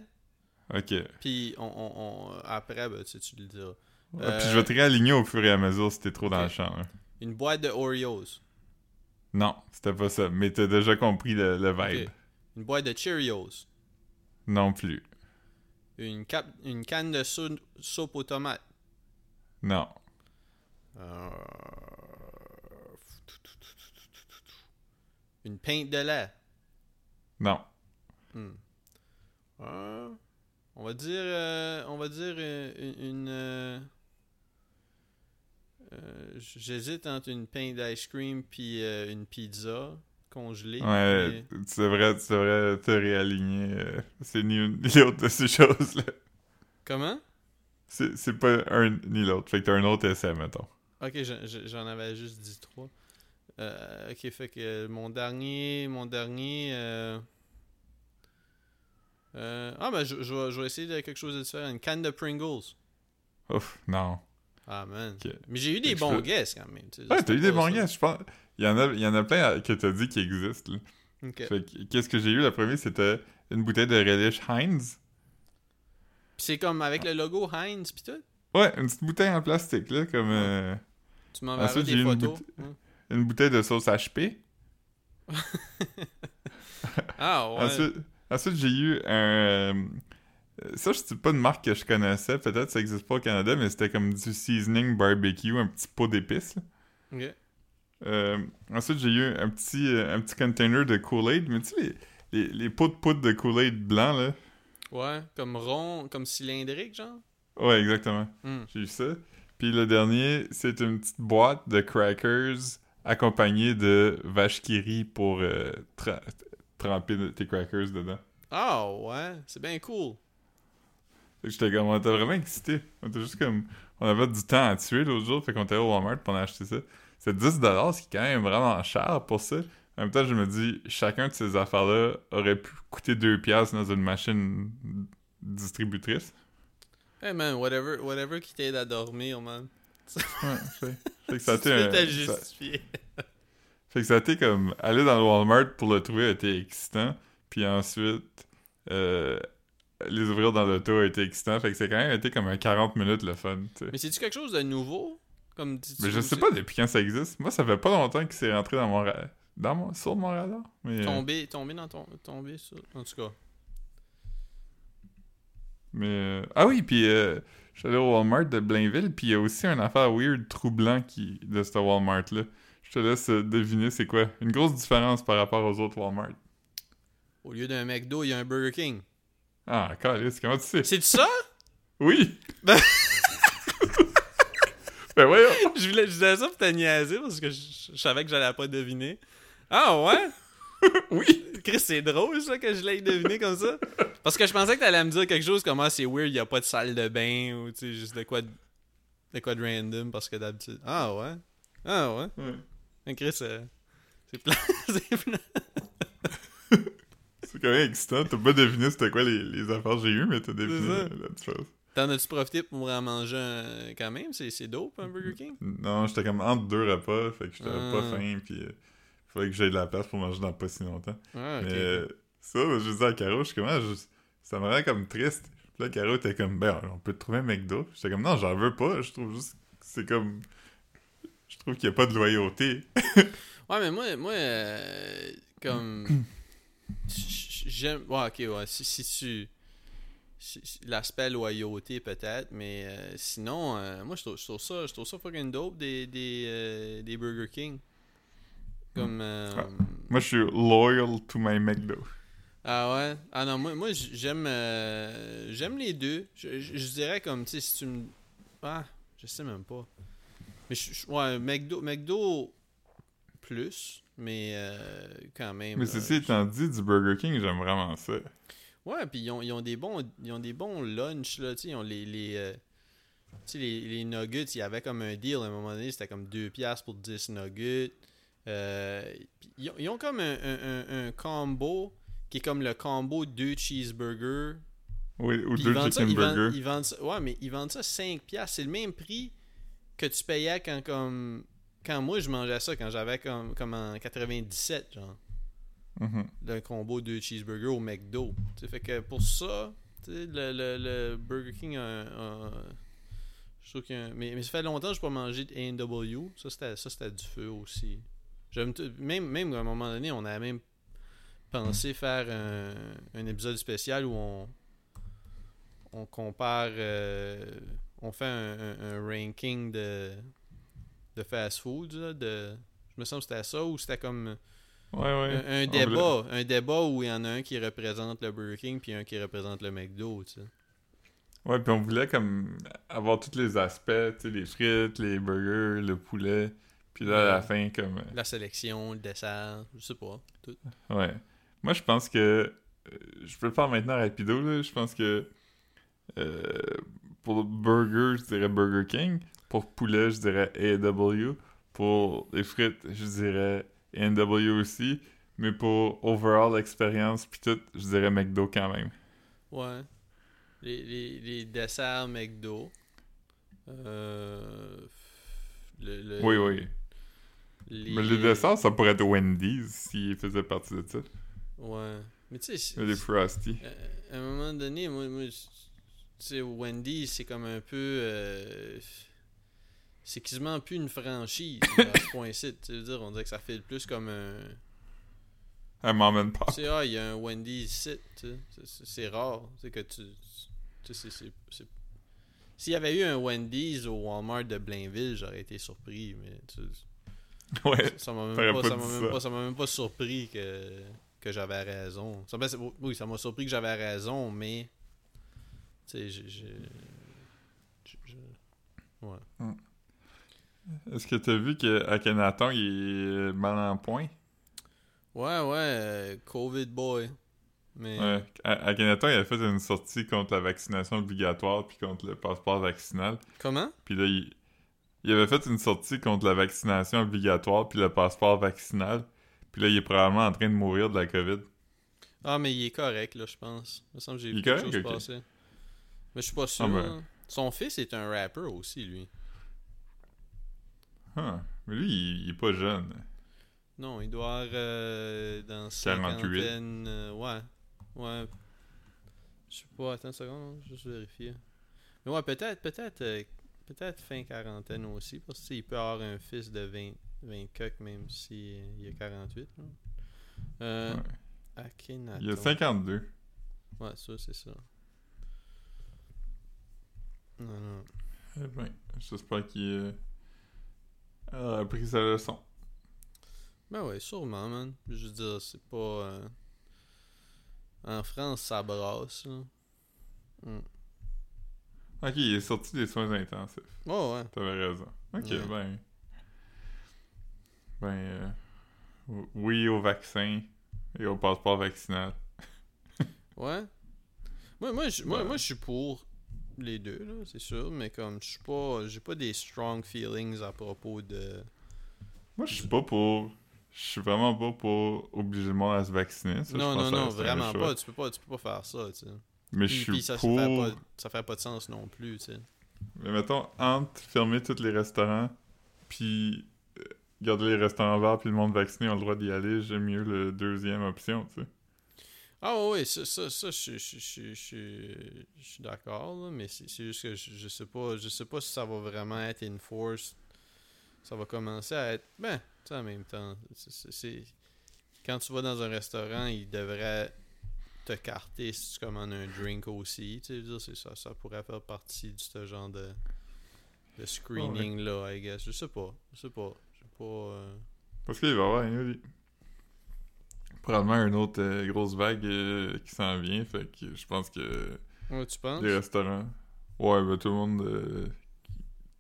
Ok. puis on, on, on- après, ben, tu, tu le diras. Ouais, Euh, Puis je vais te réaligner au fur et à mesure si t'es trop dans le champ. hein. Une boîte de Oreos. Non, c'était pas ça. Mais t'as déjà compris le, le vibe. Une boîte de Cheerios. Non plus. Une, cap, une canne de sau- soupe aux tomates. Non. Euh, Une pinte de lait. Non. Hmm. Euh, on va dire, euh, on va dire une. une, euh, J'hésite entre une pinte d'ice cream puis euh, une pizza congelée. Ouais, mais- tu devrais, tu devrais te réaligner. euh, c'est ni une ni l'autre de ces (laughs) choses-là. Comment? C'est c'est pas un ni l'autre. Fait que t'as un autre essai, mettons. Ok, je- je- j'en avais juste dit trois. Ok, fait que mon dernier, mon dernier. ah ben, je vais essayer de quelque chose de différent. Une canne de Pringles. Ouf, non. Ah man. Mais j'ai eu des bons je guesses quand même. tu sais, Ouais, t'as eu des bons gars, je pense. Il y en a, il y en a plein que t'as dit qui existent. là. Ok. Fait que, qu'est-ce que j'ai eu? Le premier, c'était une bouteille de relish Heinz. C'est comme avec le logo Heinz pis tout? Ouais, une petite bouteille en plastique, là, comme euh, Tu m'enverras des une photos. boute- Ouais. une bouteille de sauce HP. (laughs) Ah ouais. Ensuite, ensuite j'ai eu un. Ça, c'est pas une marque que je connaissais. Peut-être ça existe pas au Canada, mais c'était comme du seasoning barbecue, un petit pot d'épices. Euh, ensuite, j'ai eu un petit, euh, un petit container de Kool-Aid. Mais tu sais, les, les, les pots de poudre de Kool-Aid blanc, là. Ouais, comme rond, comme cylindrique, genre? Ouais, exactement. Hmm. J'ai eu ça. Puis le dernier, c'est une petite boîte de crackers accompagnée de vache qui rit pour euh, tremper tes crackers dedans. Ah ouais, c'est bien cool. Fait que J'étais comme, on était vraiment excités. On était juste comme, on avait du temps à tuer l'autre jour, fait qu'on était au Walmart pour en acheter ça. C'est 10$, ce qui est quand même vraiment cher pour ça. En même temps, je me dis, chacun de ces affaires-là aurait pu coûter 2$ dans une machine distributrice. Hey man, whatever, whatever qui t'aide à dormir, man. Ouais, (laughs) fait, fait que ça a été un- ça-. Fait que ça a été comme aller dans le Walmart pour le trouver a été excitant, puis ensuite euh, les ouvrir dans l'auto a été excitant. Fait que c'est quand même été comme un 40 minutes le fun. Mais c'est-tu quelque chose de nouveau? Comme Mais je sais pas depuis quand ça existe. Moi, ça fait pas longtemps qu'il s'est rentré dans mon ra- dans mon sur mon radar. Mais, euh, Tomber, tomber dans ton. Tomber sur. En tout cas. mais euh, ah oui, puis euh, je suis allé au Walmart de Blainville, puis il y a aussi une affaire weird troublant qui de ce Walmart là. Je te laisse euh, deviner c'est quoi. Une grosse différence par rapport aux autres Walmart. Au lieu d'un McDo, il y a un Burger King. Ah, calice, comment tu sais? C'est ça? Oui! Ben- (laughs) ben voyons! je, voulais, je disais ça pour te niaiser parce que je, je savais que j'allais pas deviner. Ah ouais? (laughs) Oui! Chris, c'est drôle ça que je l'ai deviné comme ça. Parce que je pensais que t'allais me dire quelque chose comme ah, c'est weird, y a pas de salle de bain ou tu sais, juste de quoi de, de quoi de random parce que d'habitude. Ah ouais? Ah ouais? Ouais. Mais Chris, euh, c'est plein. (laughs) c'est plein. C'est quand même excitant. T'as pas deviné c'était quoi les, les affaires que j'ai eues, mais t'as deviné la, la différence. T'en as-tu profité pour en manger un- quand même? C'est, dope un Burger King? Non, j'étais comme entre deux repas, fait que j'étais Ah. pas faim, pis euh, fallait que j'aie de la place pour manger dans pas si longtemps. Ah. Mais euh, ça, je disais à Caro, je suis comme, ah, je- ça me rend comme triste. Puis là, Caro était comme, ben, on peut te trouver un McDo. J'étais comme, non, j'en veux pas. Je trouve juste que c'est comme. Je trouve qu'il y a pas de loyauté. (laughs) Ouais, mais moi, moi euh, comme. J'aime. Ouais, ok, ouais. Si, si tu. si- L'aspect loyauté, peut-être, mais euh, sinon, euh, moi, je trouve, je trouve ça, je trouve ça fucking dope des, des, euh, des Burger King. Comme. euh, Ah. Moi, je suis loyal to my McDo. Ah ouais? Ah non, moi, moi j'aime j'aime les deux. Je, je- je dirais comme, tu sais, si tu me... Ah, je sais même pas. Mais je, je- ouais, McDo, McDo plus, mais euh, quand même. Mais ceci étant dit, du Burger King, j'aime vraiment ça. Ouais, puis ils ont, ils ont des bons ils ont des bons lunchs là, tu sais, ils ont les les, euh, les, les nuggets, il y avait comme un deal à un moment donné, c'était comme 2 piastres pour 10 nuggets. Euh, ils, ont, ils ont comme un, un, un, un combo qui est comme le combo 2 cheeseburgers. Oui, ou Puis deux ils vendent ça, chicken ils vendent, ils vendent ça- ouais, mais ils vendent ça 5 piastres, c'est le même prix que tu payais quand comme quand moi je mangeais ça quand j'avais comme comme en 97 genre Mhm. d'un combo de cheeseburger au McDo. Tu sais, fait que pour ça, tu sais, le, le, le Burger King a, a- je trouve a mais, mais ça fait longtemps que je n'ai pas mangé de A&W. Ça, c'était, du feu aussi. Même, même à un moment donné, on a même pensé faire un, un épisode spécial où on, on compare, euh, on fait un, un- un ranking de, de fast food. là, de, je me sens que c'était ça ou c'était comme Ouais, ouais. un, débat, un débat où il y en a un qui représente le Burger King puis un qui représente le McDo. Ouais, puis on voulait comme avoir tous les aspects, tu sais, les frites, les burgers, le poulet. Puis là, à la fin, comme... La sélection, le dessert, je sais pas, tout. Ouais. Moi, je pense que... euh, Je peux le faire maintenant rapido, là. Je pense que... euh, pour le burger, je dirais Burger King. Pour poulet, je dirais A&W. Pour les frites, je dirais A&W aussi. Mais pour overall expérience, puis tout, je dirais McDo quand même. Ouais. Les, les, les desserts McDo. Euh, le, le- Oui, oui. Les... Mais les desserts, ça pourrait être Wendy's s'il faisait partie de ça. Ouais. Mais tu sais, Les Frosty. euh, à un moment donné, moi, moi tu sais, Wendy, c'est comme un peu. euh, c'est quasiment plus une franchise (laughs) à ce point-ci. Tu veux dire, on dirait que ça fait plus comme un. Un mom and pop. Tu sais, ah, il y a un Wendy's ici. C'est- rare. Tu que tu. Tu sais, c'est- c'est- c'est- S'il y avait eu un Wendy's au Walmart de Blainville, j'aurais été surpris, mais tu (laughs) Ouais. ça m'a même, pas, pas ça même pas, ça même pas surpris que, que j'avais raison. Ça oui, ça m'a surpris que j'avais raison, mais. Tu sais, j'ai. Ouais. Est-ce que t'as vu que Akhenaton, il est mal en point? Ouais, ouais, euh, COVID boy. Mais. Ouais. Akhenaton, il a fait une sortie contre la vaccination obligatoire puis contre le passeport vaccinal. Comment? Puis là, il, il avait fait une sortie contre la vaccination obligatoire puis le passeport vaccinal. Puis là, il est probablement en train de mourir de la COVID. Ah, mais il est correct, là, je pense. Il me semble que j'ai vu est quelque correct, chose passer. Mais je suis pas sûr. Ah, ben. hein. Son fils est un rapper aussi, lui. Mais lui, il, il est pas jeune. Non, il doit avoir euh, dans 48. cinquantaine. euh, ouais. Ouais. Je sais pas, attends une seconde, juste vérifier. Mais ouais, peut-être, peut-être, euh, peut-être fin quarantaine aussi, parce qu'il peut avoir un fils de 20, 20 coques, même s'il il a 48. là. Euh, Ouais. Akhenaton. Il a 52. Ouais, ça, c'est ça. Non, non. Eh ben, j'espère qu'il euh, a pris sa leçon. Ben ouais, sûrement, man. Je veux dire, c'est pas. euh, En France, ça brasse, là. Hmm. Ok, il est sorti des soins intensifs. Oh, ouais. T'avais raison. Ok, Ouais. ben. Ben. euh, oui au vaccin et au passeport vaccinal. (laughs) Ouais. Moi, moi, je, moi, Ouais. moi, je suis pour les deux, là, c'est sûr, mais comme je suis pas. J'ai pas des strong feelings à propos de. Moi, je suis pas pour. Je suis vraiment pas pour obliger le monde à se vacciner. Ça, non, non, non, vraiment pas. Tu peux pas, tu peux pas faire ça, tu sais. Mais Puis, je suis ça fait pas, ça fait pas de sens non plus, tu sais. Mais mettons, entre fermer tous les restaurants, puis euh, garder les restaurants verts, puis le monde vacciné a le droit d'y aller, j'aime mieux le deuxième option, tu sais. Ah oui, ça, ça, ça je, je, je, je, suis d'accord, mais c'est juste que je, sais pas je sais pas si ça va vraiment être enforced. Ça va commencer à être. Ben, tu en même temps. Quand tu vas dans un restaurant, ils devraient te carter si tu commandes un drink aussi. Tu sais, ça, ça pourrait faire partie de ce genre de, de screening-là, I guess. Je sais pas. Je sais pas. Je sais pas. euh, Parce qu'il va avoir une probablement une autre euh, grosse vague euh, qui s'en vient, fait que je pense que Ouais, tu penses? les restaurants... Ouais, ben tout le monde euh,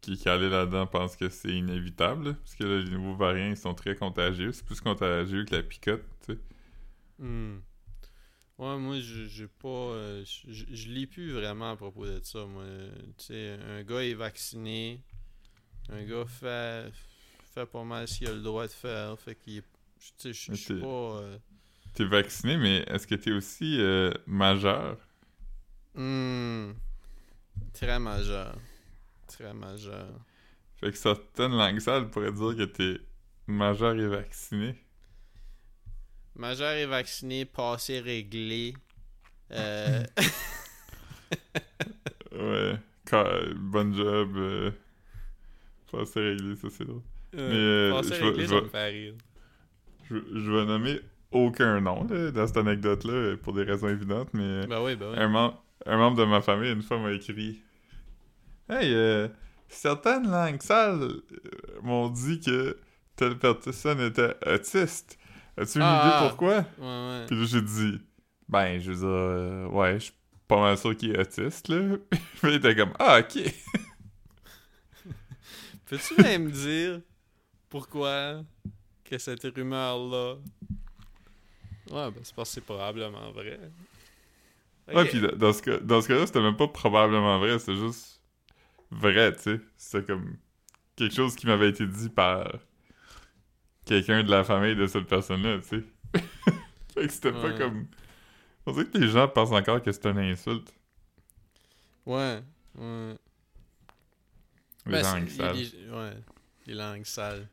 qui est calé là-dedans pense que c'est inévitable, là, parce que là, les nouveaux variants, ils sont très contagieux. C'est plus contagieux que la picote, tu sais. Hmm. Ouais, moi, je- j'ai pas. je lis plus vraiment à propos de ça, moi. Tu sais, un gars est vacciné. Un gars fait, fait pas mal ce qu'il a le droit de faire. Fait qu'il est. Tu sais, je- je suis pas. euh, T'es vacciné, mais est-ce que t'es aussi euh, majeur? hmm, très majeur. Très majeur. Fait que certaines langues sales pourraient dire que t'es majeur et vacciné. Majeur et vacciné, passé réglé. Euh, (laughs) Ouais. Bon job. Euh... Pas assez réglé, ça c'est drôle. euh, passé je vais- réglé, je ça vais- me fait rire. Je, je vais nommer aucun nom là, dans cette anecdote-là pour des raisons évidentes, mais Ben oui, ben oui. un, mem- un membre de ma famille une fois m'a écrit Hey, euh, certaines langues sales euh, m'ont dit que telle personne était autiste. As-tu une Ah. idée pourquoi? Ouais, ouais. Puis j'ai dit, ben, je veux dire, euh, ouais, je suis pas mal sûr qu'il est autiste, là. (laughs) Puis il était comme, ah, ok. Peux-tu même dire pourquoi que cette rumeur-là. Ouais, ben c'est parce que c'est probablement vrai. Ouais, puis dans ce, cas, dans ce cas-là, c'était même pas probablement vrai, c'était juste vrai, tu sais. C'était comme quelque chose qui m'avait été dit par quelqu'un de la famille de cette personne-là, tu sais. (laughs) fait que c'était pas comme. On dirait que les gens pensent encore que c'est une insulte. Ouais, ouais. Les Ben, langues sales. Ouais, les langues sales.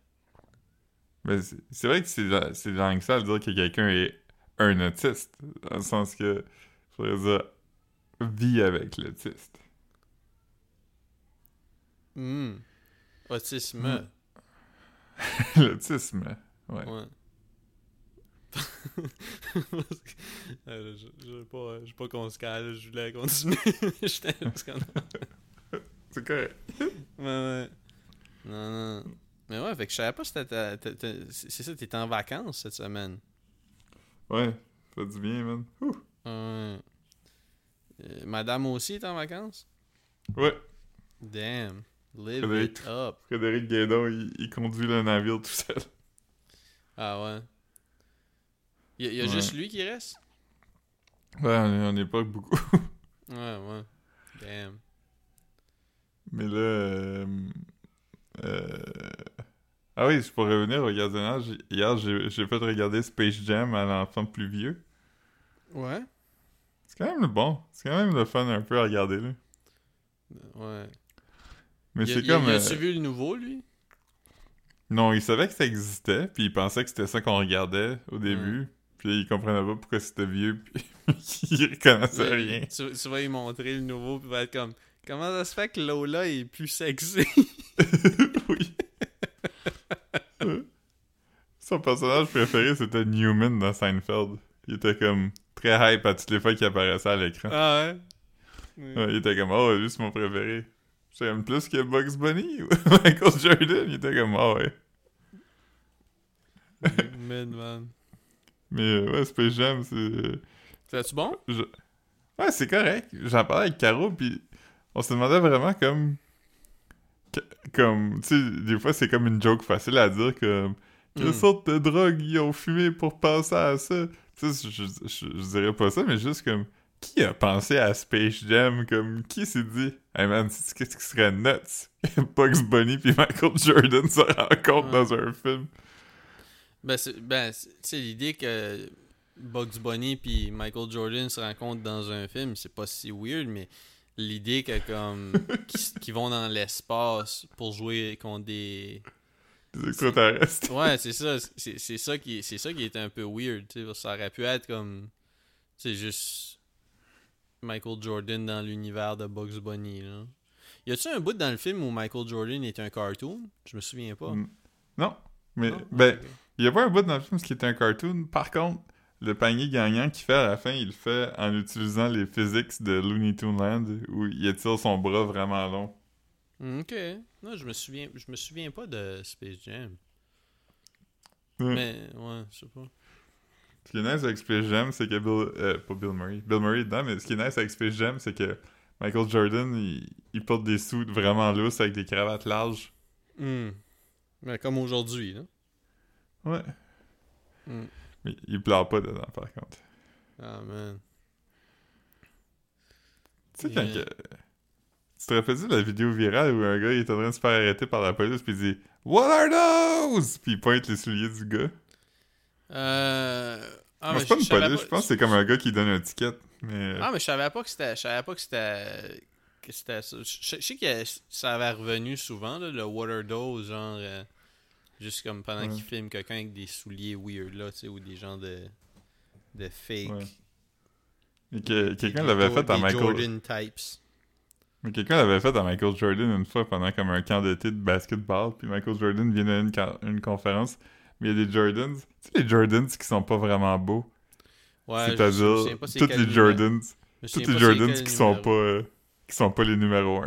Mais c'est vrai que c'est des langues sales de dire que quelqu'un est un autiste. Dans le sens que, faudrait dire, vit avec l'autiste. Hmm. Autisme. Hmm. (laughs) L'autisme, ouais. Ouais. (laughs) Euh, je, je veux pas, je pas qu'on se cale, je voulais continuer. (laughs) J'étais C'est correct. Ouais, ouais. Non, non. Mais ouais, fait que je savais pas si t'étais. c'est ça, t'étais en vacances cette semaine. Ouais, ça fait du bien, man. Ouh. Ouais. Euh, Madame aussi est en vacances? Ouais, Damn. Live Frédéric. it up. Frédéric Guédon, il, il conduit le navire tout seul. Ah ouais. Y a, y a Ouais. juste lui qui reste? Ouais, on est, on est pas beaucoup. (laughs) Ouais, ouais. Damn. Mais là... euh, euh, Ah oui, je pourrais revenir au gardiennage. Hier, j'ai fait regarder Space Jam à l'enfant plus vieux. Ouais? C'est quand même bon. C'est quand même le fun un peu à regarder, là. Ouais. Mais c'est comme... euh, a-tu vu le nouveau, lui? Non, il savait que ça existait, puis il pensait que c'était ça qu'on regardait au début. Puis il comprenait pas pourquoi c'était vieux, (laughs) puis il reconnaissait rien. Tu, tu vas lui montrer le nouveau, puis il va être comme Comment ça se fait que Lola est plus sexy? (laughs) oui. Son personnage préféré, c'était Newman dans Seinfeld. Il était comme très hype à toutes les fois qu'il apparaissait à l'écran. ah ouais? Ouais, il était comme, oh, lui, c'est mon préféré. J'aime plus que Bugs Bunny (laughs) ou Michael Jordan? Il était comme, oh, ouais. Mid, man. Mais euh, ouais, Space Jam, c'est. euh, C'est-tu bon? je- Ouais, c'est correct. J'en parlais avec Caro, puis on se demandait vraiment comme. Comme, tu sais, des fois, c'est comme une joke facile à dire, comme. Quelle Mm. sorte de drogue ils ont fumé pour penser à ça? Tu sais, je, je, je- je dirais pas ça, mais juste comme. Qui a pensé à Space Jam? Comme, qui s'est dit, hey man, c'est- qu'est-ce qui serait nuts? (laughs) Bugs Bunny puis Michael Jordan se rencontrent dans un film. Ben, c'est, ben, l'idée que Bugs Bunny puis Michael Jordan se rencontrent dans un film, c'est pas si weird, mais l'idée que, comme, (laughs) qu'ils, vont dans l'espace pour jouer contre des. Des extraterrestres. Ouais, (laughs) c'est ça. C'est, ça qui, c'est ça qui est un peu weird, tu sais. Ça aurait pu être comme. C'est juste. Michael Jordan dans l'univers de Bugs Bunny, là. Y a-tu un bout dans le film où Michael Jordan est un cartoon? Je me souviens pas. Non, mais, ben, il y a pas un bout dans le film qui est un cartoon. Par contre, le panier gagnant qu'il fait à la fin, il le fait en utilisant les physiques de Looney Tunes Land, où il étire son bras vraiment long. Mm, Ok. Non, je me souviens, je me souviens pas de Space Jam. Ouais. Mais ouais, je sais pas. Ce qui est nice avec Space Jam, c'est que Bill... euh, pas Bill Murray. Bill Murray est dedans, mais ce qui est nice avec Space Jam, c'est que Michael Jordan, il, il porte des suits vraiment lousses avec des cravates larges. Hmm. Mais comme aujourd'hui, là. Ouais. Mm. Mais il pleure pas dedans, par contre. Ah, man. Tu sais, quand. Que- Tu te rappelles de la vidéo virale où un gars il est en train de se faire arrêter par la police puis il dit What are those? Puis il pointe les souliers du gars. Euh... Ah, c'est pas je- une police, je pense que c'est comme un gars qui donne un ticket. Mais. Ah, mais je savais pas que c'était. Je savais pas que c'était. Que c'était ça. Je, sais que ça avait revenu souvent, là, le water dose, genre. Juste comme pendant Ouais. qu'il filme quelqu'un avec des souliers weird, là, tu sais, ou des gens de. de fake. Ouais. Que- quelqu'un l'avait fait à Michael. Jordan types. Mais quelqu'un l'avait fait à Michael Jordan une fois pendant comme un camp d'été de basketball. Puis Michael Jordan vient à une, ca- une conférence. Mais il y a des Jordans. Tu sais, les Jordans qui sont pas vraiment beaux. Ouais, C'est-à-dire, toutes les. Jordans. Toutes les Jordans qui sont pas. euh, qui sont pas les numéros 1.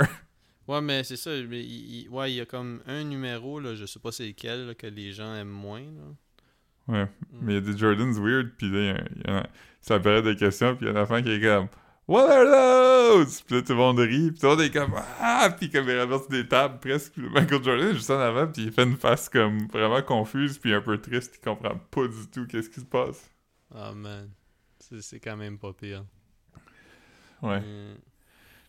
Ouais, mais c'est ça. mais il, il- ouais, il y a comme un numéro, là, je sais pas c'est lequel, là, que les gens aiment moins. Là. Ouais. Mm. Mais il y a des Jordans weird. Puis là, il y a- il y a- c'est la période de questions. Puis il y a un enfant qui est comme. What are those? Puis là, tout le monde rit. Puis tout le monde est comme. Ah! Puis comme il renverse des tables presque. Michael Jordan est juste en avant. Puis il fait une face comme vraiment confuse. Puis un peu triste. Il comprend pas du tout qu'est-ce qui se passe. Ah, man. C'est c'est quand même pas pire. Ouais. Mm.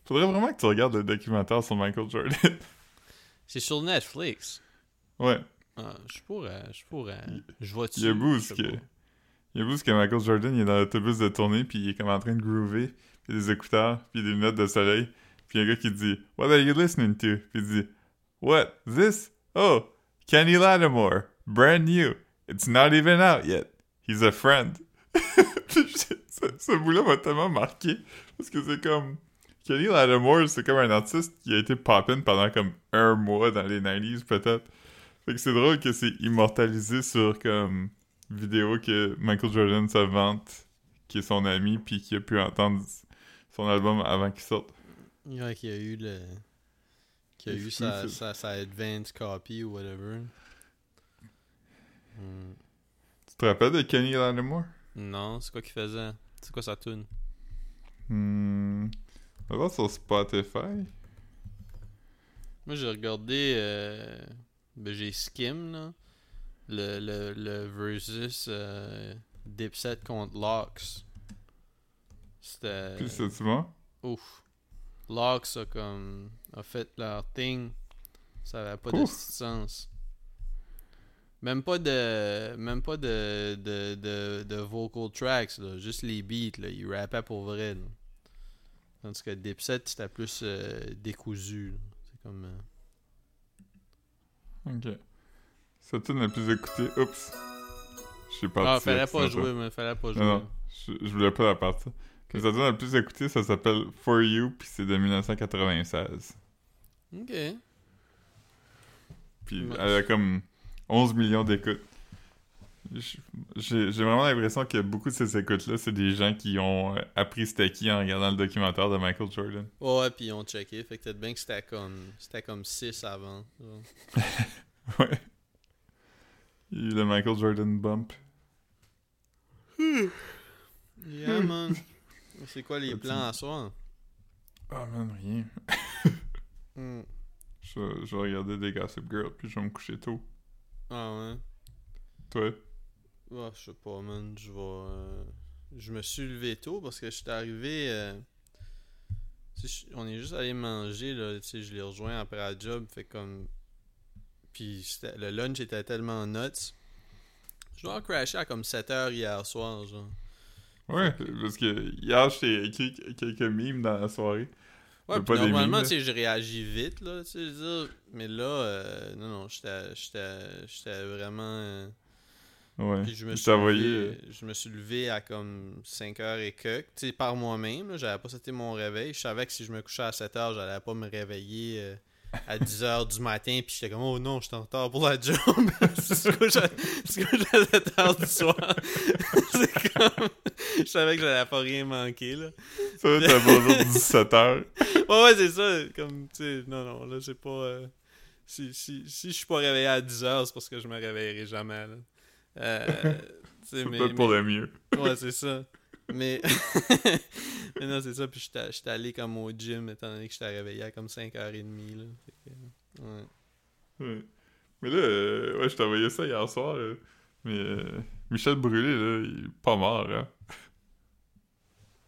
Faudrait vraiment que tu regardes le documentaire sur Michael Jordan. (laughs) C'est sur Netflix. ouais. Ah, je pourrais, je pourrais. Je vois Il y a bout ce que. Il y a bout ce que Michael Jordan il est dans l'autobus de tournée. Puis il est comme en train de groover. Puis des écouteurs. Puis des lunettes de soleil. Puis il y a un gars qui dit What are you listening to? Puis il dit What? This? Oh, Kenny Lattimore. Brand new. It's not even out yet. He's a friend. (laughs) Ce, ce bout-là m'a tellement marqué. Parce que c'est comme. Kenny Lattimore, c'est comme un artiste qui a été poppin' pendant comme un mois dans les 90s, peut-être. Fait que c'est drôle que c'est immortalisé sur comme vidéo que Michael Jordan se vante, qui est son ami, puis qui a pu entendre son album avant qu'il sorte. Ouais, qu'il y a eu le. Qu'il y a eu sa, sa advanced copy ou whatever. Hmm. Tu te rappelles de Kenny Lattimore? Non, c'est quoi qu'il faisait? C'est quoi sa tune? Hmm. On va voir sur Spotify. Moi, j'ai regardé. euh, Ben, j'ai skim, là. Le, le, le versus euh, Dipset contre Locks. C'était. Puis c'est-tu bon? Ouf. Locks a comme. a fait leur thing. Ça avait pas de sens. Même pas de. Même pas de. de, de, de vocal tracks, là. Juste les beats, là. Ils rappaient pour vrai, là. Tandis que Dipset, c'était plus euh, décousu. C'est comme. euh, Ok. Sa tune la plus écoutée. Oups. Je suis parti. Ah, fallait pas jouer, mais fallait pas jouer. Non. Je, je voulais pas la partie. Mais sa tune la plus écoutée, ça s'appelle For You, puis c'est de 1996. Ok. Puis elle a comme 11 millions d'écoutes. J'ai vraiment l'impression que beaucoup de ces écoutes-là, c'est des gens qui ont euh, appris c'était qui en regardant le documentaire de Michael Jordan. Ouais, puis ils ont checké. Fait que peut-être bien que c'était comme. C'était comme 6 avant. (laughs) Ouais. Il y a eu le Michael Jordan bump. Yeah, man. C'est quoi les plans à soir? Ah man, rien. (laughs) Hmm. Je, je vais regarder des Gossip Girl, puis je vais me coucher tôt. Ah ouais. Toi? Ah, je sais pas, man. Je vais. euh, Je me suis levé tôt parce que j'étais arrivé. euh, je- on est juste allé manger, là. Tu sais, je l'ai rejoint après la job. Fait comme. Puis le lunch était tellement nuts. Je dois avoir crashé à comme 7h hier soir, genre. Ouais, parce que hier, je t'ai écrit quelques mimes dans la soirée. Ouais, puis normalement, tu sais, je réagis vite, là, tu sais, je. Mais là, euh, non, non, j'étais j'étais- j'étais vraiment... euh, Ouais. Puis je me je suis t'ai envoyé. levé, euh, je me suis levé à comme 5h et quelques, tu sais, par moi-même, j'avais pas c'était mon réveil. Je savais que si je me couchais à 7h, j'allais pas me réveiller euh, à 10h (laughs) du matin, puis j'étais comme, oh non, je suis en retard pour la job. (laughs) c'est ce que j'ai à 7h du soir. c'est comme, (laughs) je savais que j'allais pas rien manquer, là. Ça jour de 17h. Ouais, ouais, c'est ça. Comme, tu sais, non, non, là, c'est pas. euh, si, si, si je suis pas réveillé à 10h, c'est parce que je me réveillerai jamais, là. Euh, C'est mais, peut-être pour le mieux. Ouais, c'est ça. Mais. (laughs) mais non, c'est ça. Puis j'étais allé comme au gym, étant donné que j'étais réveillé à comme 5h30, là. Que, ouais. Ouais. Mais là, euh, ouais, je envoyé ça hier soir. euh, mais euh, Michel Brûlé, là, il est pas mort, hein.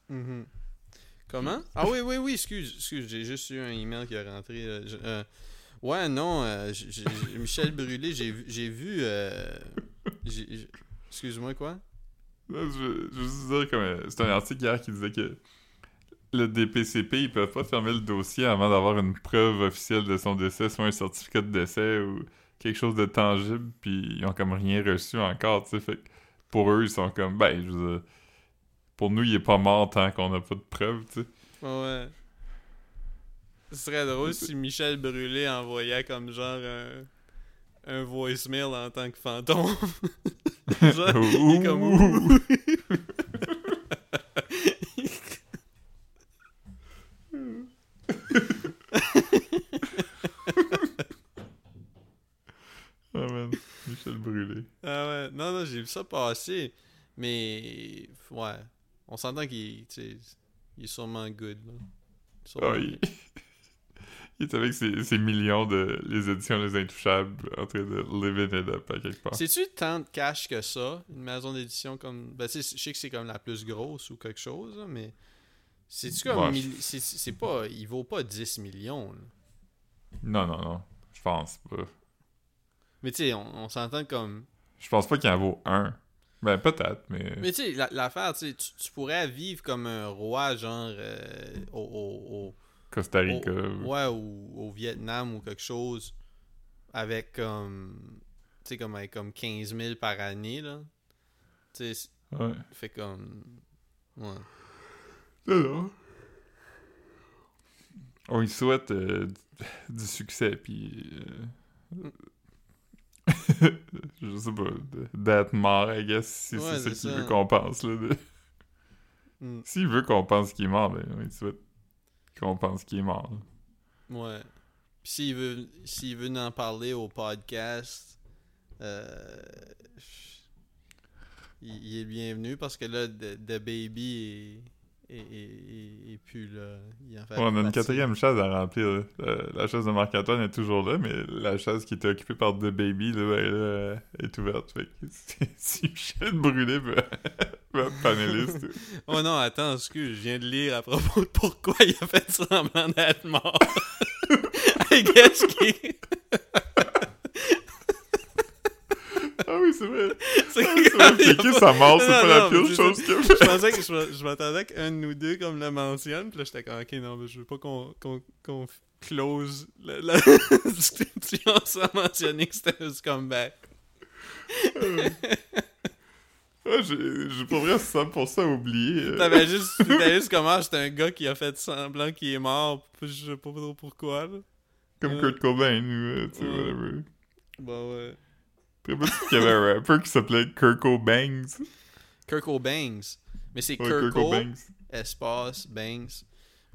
Mhm. Comment? Ah oui, oui, oui, excuse, excuse, j'ai juste eu un email qui est rentré. là. Je- euh, ouais, non, euh, j'ai- j'ai- Michel Brûlé, j'ai j'ai vu... Excuse-moi, quoi? Je, veux- je veux juste dire, comme, c'est un article hier qui disait que le DPCP, ils peuvent pas fermer le dossier avant d'avoir une preuve officielle de son décès, soit un certificat de décès ou quelque chose de tangible, puis ils ont comme rien reçu encore, tu sais. Fait que pour eux, ils sont comme, ben, je veux dire, pour nous, il est pas mort tant qu'on n'a pas de preuves, tu sais. Ouais. Ce serait drôle si Michel Brûlé envoyait comme genre un, un voicemail en tant que fantôme. (laughs) genre, il est comme... Ah man, Michel Brûlé. Ah ouais, non, non, j'ai vu ça passer. Mais, ouais, on s'entend qu'il tu sais, il est sûrement good. Là. Sûrement Ah, il... il est avec ses, ses millions de les éditions Les Intouchables en train de live it up à quelque part. C'est-tu tant de cash que ça, une maison d'édition comme. Ben, tu sais, je sais que c'est comme la plus grosse ou quelque chose, mais. C'est-tu comme. Ouais, mille- c'est- pas. Il vaut pas 10 millions, là. Non, non, non. Je pense pas. Mais tu sais, on, on s'entend comme. Je pense pas qu'il en vaut un. Ben, peut-être, mais... Mais tu sais, la- l'affaire, tu sais, tu tu pourrais vivre comme un roi, genre, euh, au, au- Costa au- Rica. ouais, ou au Vietnam ou quelque chose, avec comme, tu sais, comme, avec comme 15 000 par année, là. Tu sais, Ouais. fait comme, ouais. Non, non. On lui souhaite euh, du- succès, puis... euh, (laughs) je sais pas, d'être mort, I guess, si Ouais, c'est ça c'est qu'il veut qu'on pense, là. de- Mm, S'il veut qu'on pense qu'il est mort, ben, on lui souhaite qu'on pense qu'il est mort. Ouais. Puis s'il veut, s'il veut en parler au podcast, euh, il, il est bienvenu parce que là, The, The Baby est plus là. Il en fait Ouais, on a une quatrième chaise à remplir. Euh, la chaise de Marc-Antoine est toujours là, mais la chaise qui était occupée par The Baby, là, là, euh, est ouverte. Fait que (laughs) si Michel Brûlé (laughs) panéliste... Oh non, attends, excuse, je viens de lire à propos de pourquoi il a fait semblant d'être mort. I guess qu'il... oui, c'est vrai! C'est Ah pas- sa mort, c'est pas la pire chose a Je pensais que je, m'attendais qu'un de nous deux comme le mentionne, puis là j'étais comme ok non mais je veux pas qu'on close la, (laughs) discussion sans mentionner que c'était un comeback. Ah, j'ai j'ai pas vrai 100% oublié. euh. T'avais juste, t'avais juste comment c'est un gars qui a fait semblant qu'il est mort, je sais pas trop pourquoi là. Comme Ouais. Kurt Cobain, ou euh, tu sais, Ouais. whatever. Ouais. Pas qu'il y avait un rappeur qui s'appelait Kirko Bangs. Kirko Bangs. Mais c'est Ouais, Kirko, Kirko Bangs. espace Bangs.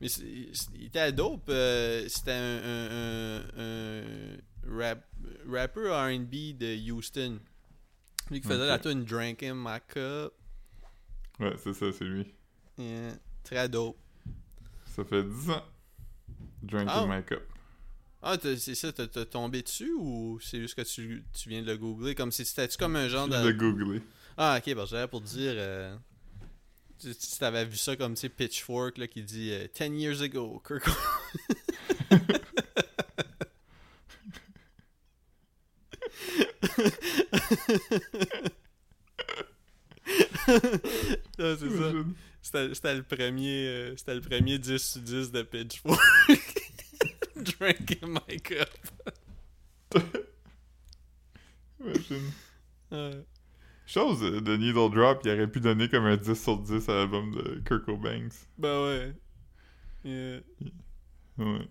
Mais il était dope. euh, c'était un, un, un, un rap, rapper R&B de Houston. Lui qui faisait Ok. la tune Drink in My Cup. Ouais, c'est ça, c'est lui. Yeah, très dope. Ça fait 10 ans. Drink Ah. in my cup. Ah, c'est ça, t'as tombé dessus ou c'est juste que tu, tu viens de le googler? Comme si c'était-tu comme un genre Je de... googlé. Ah, ok, bah j'avais pour dire. euh, Tu, tu t'avais vu ça comme, tu sais, Pitchfork, là, qui dit euh, 10 years ago, Kirk. (laughs) Non, c'est ça. C'était c'était le premier euh, c'était le premier 10 sur 10 de Pitchfork. Drink in my cup. (laughs) Imagine. Ouais. Chose euh, de Needle Drop, il aurait pu donner comme un 10 sur 10 à l'album de Kirko Banks. Ben ouais. Yeah. Ouais.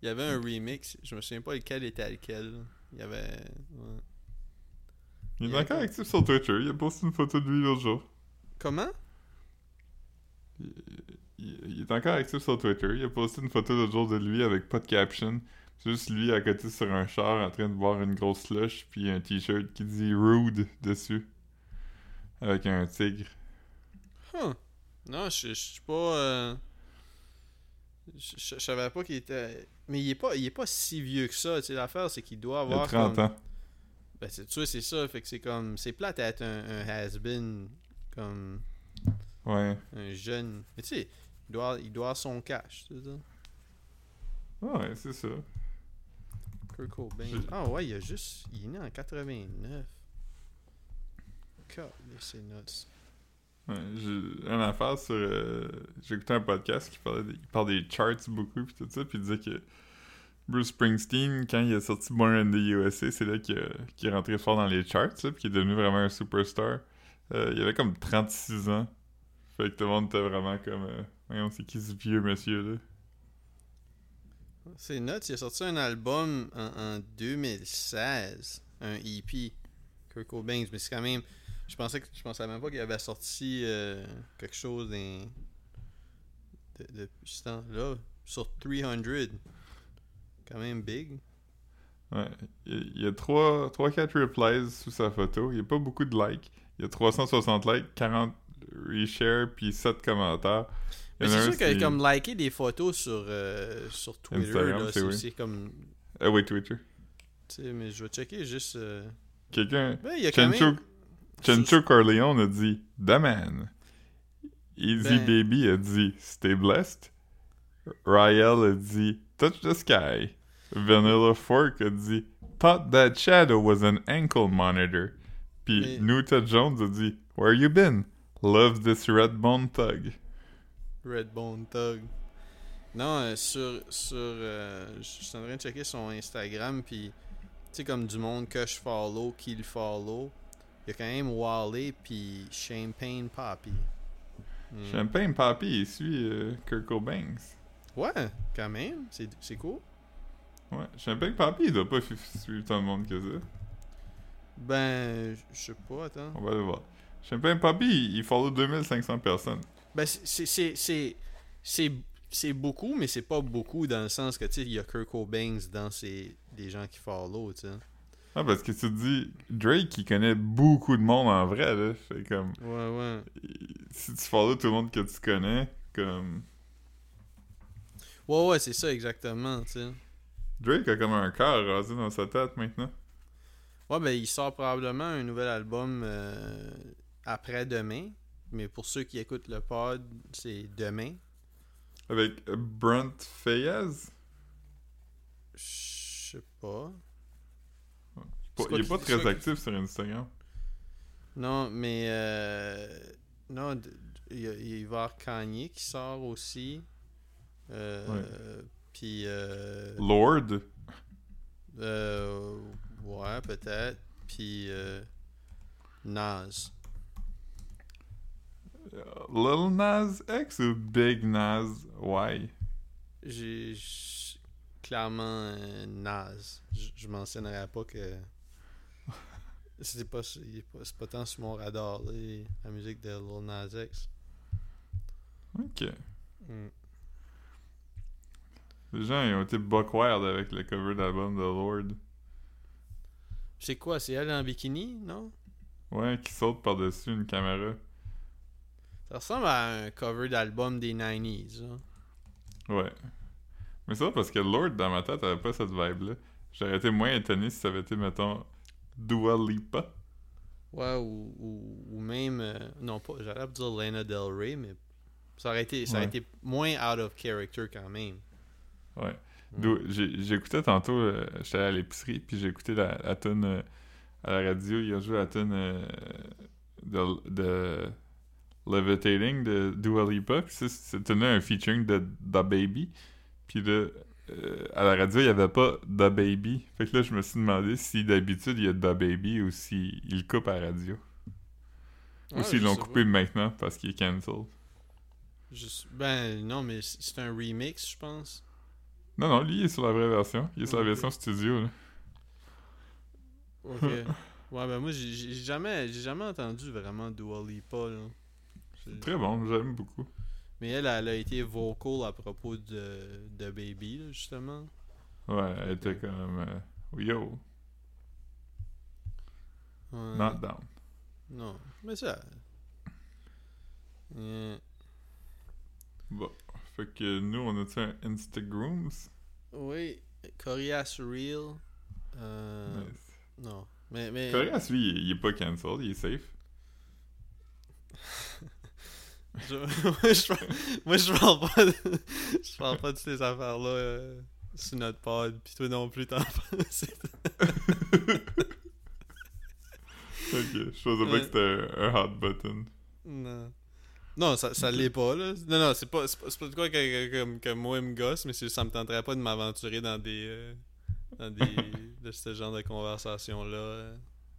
Il y avait un remix, je me souviens pas lequel était lequel. Il y avait. ouais. Il est Il a encore actif sur Twitter. Il a posté une photo de lui l'autre jour. Comment? Il, il est encore actif sur Twitter. Il a posté une photo l'autre jour de lui avec pas de caption. C'est juste lui à côté sur un char en train de boire une grosse slush puis un t-shirt qui dit Rude dessus. Avec un tigre. Huh. Non, je suis pas. euh, Je savais pas qu'il était. Mais il est pas, il est pas si vieux que ça. Sais, l'affaire, c'est qu'il doit Il a avoir. 30 comme- ans. Ben, c'est, tu vois, c'est ça. Fait que c'est comme. C'est plate à être un, un has-been. Comme. Ouais. Un jeune. Mais tu sais, il doit, il doit avoir son cash, c'est ça. Ah ouais, c'est ça. Kurt Cobain. Ah ouais, il a juste. Il est né en 89. God, c'est nuts. Ouais, j'ai une affaire sur. euh, j'ai écouté un podcast qui parlait des, il parle des charts beaucoup puis tout ça, puis il disait que Bruce Springsteen, quand il a sorti Born in the USA, c'est là qu'il est rentré fort dans les charts, puis qu'il est devenu vraiment un superstar. Euh, il avait comme 36 ans. Fait que tout le monde était vraiment comme. Euh, voyons, c'est qui ce vieux monsieur là? C'est nuts. Il a sorti un album en, en 2016. Un EP. Kurt Cobain. Mais c'est quand même. Je pensais que je pensais même pas qu'il avait sorti euh, quelque chose d'un. De, depuis ce temps-là. Sur 300. Quand même big. Ouais. Il il y a 3-4 replies sous sa photo. Il n'y a pas beaucoup de likes. Il y a 360 likes, 40 reshares, puis 7 commentaires. Mais c'est sûr que comme liker des photos sur, euh, sur Twitter, c'est oui. c'est comme. Ah oui, Twitter. Tu sais, mais je vais checker juste. euh, Quelqu'un. Ben, il y a quand Chencho, même. Chencho Corleone a dit The Man. Easy Ben- Baby a dit Stay blessed. Ryel a dit Touch the sky. Vanilla Fork a dit Thought that shadow was an ankle monitor. Puis Mais- Nuta Jones a dit Where you been? Love this red bone thug. Redbone Thug. Non, euh, sur. sur euh, je suis en train de checker son Instagram, puis. Tu sais, comme du monde que je follow, qui le follow. Il y a quand même Wally, puis Champagne Poppy. Hmm. Champagne Papi, il suit euh, Kurt Cobain. Ouais, quand même. C'est cool. Ouais, Champagne Papi, il doit pas suivre tant de monde que ça. Ben, je sais pas, attends. On va le voir. Champagne Papi, il il follow 2500 personnes. Ben, c'est- beaucoup, mais c'est pas beaucoup dans le sens que, tu sais, il y a Kurt Cobain dans ces, des gens qui follow, tu sais. Ah, parce que tu te dis, Drake, il connaît beaucoup de monde en vrai, là. Fait comme, Ouais, ouais. si tu follow tout le monde que tu connais, comme. Ouais, ouais, c'est ça exactement, tu sais. Drake a comme un cœur rasé dans sa tête maintenant. Ouais, ben, il sort probablement un nouvel album euh, après-demain. Mais pour ceux qui écoutent le pod, c'est demain. Avec Brent Fayez? Je sais pas. Il est pas très actif sur Instagram. Non, mais. Euh, non, il y, a- il Kanye qui sort aussi. Euh, Puis. Euh, Lord? euh, ouais, peut-être. Puis. Nas. Lil Nas X ou Big Nas Y? J'ai clairement euh, Nas. Je, mentionnerai pas que (laughs) c'est pas pas- tant sur mon radar là, la musique de Lil Nas X. Ok. Mm. Les gens, ils ont été buck wild avec le cover d'album de Lord. C'est quoi, c'est elle en bikini, non? Ouais, qui saute par-dessus une caméra. Ça ressemble à un cover d'album des 90s. là. Ouais. Mais ça, parce que Lord, dans ma tête, avait pas cette vibe-là. J'aurais été moins étonné si ça avait été, mettons, Dua Lipa. Ouais, ou, ou, ou même euh, non pas, j'allais dire Lana Del Rey mais ça aurait été ça aurait Ouais. été moins out of character quand même. Ouais. Mm. J'ai- J'écoutais tantôt, euh, j'étais à l'épicerie, puis écouté la, la tune euh, à la radio. Il a joué la tune euh, de, de Levitating de Dua Lipa. C'était un featuring de Da Baby. Puis là, euh, à la radio, il n'y avait pas Da Baby. Fait que là, je me suis demandé si d'habitude il y a Da Baby ou s'il le coupe à la radio. Ou s'ils l'ont coupé maintenant parce qu'il est cancelled. Je- ben non mais c'est un remix je pense. Non, non, lui, il est sur la vraie version. Il est sur la version studio. Là. Ok. (laughs) ouais ben moi j'ai jamais jamais entendu vraiment Dua Lipa là. Très bon, j'aime beaucoup. Mais elle, elle a été vocal à propos de, de Baby, là, justement. Ouais, elle était comme euh, Yo, Ouais. not down. Non, mais ça. Yeah. Bon. Fait que nous, on a-tu un Instagrams? Oui, Corias Real. Euh, Nice. Non, mais. mais Corias, lui, il il est pas cancelled, il est safe. (laughs) Je- (laughs) moi, je parle, pas de, je parle pas de ces affaires-là euh, sur notre pod, pis toi non plus t'en. (laughs) C'est- Ok, je pensais pas que c'était un, hot button. Non. Non, ça, ça l'est pas, là. Non, non, c'est pas, c'est pas, de quoi que, que, que- moi me gosse, mais ça me tenterait pas de m'aventurer dans des. euh, dans des. (laughs) de ce genre de conversation-là. euh.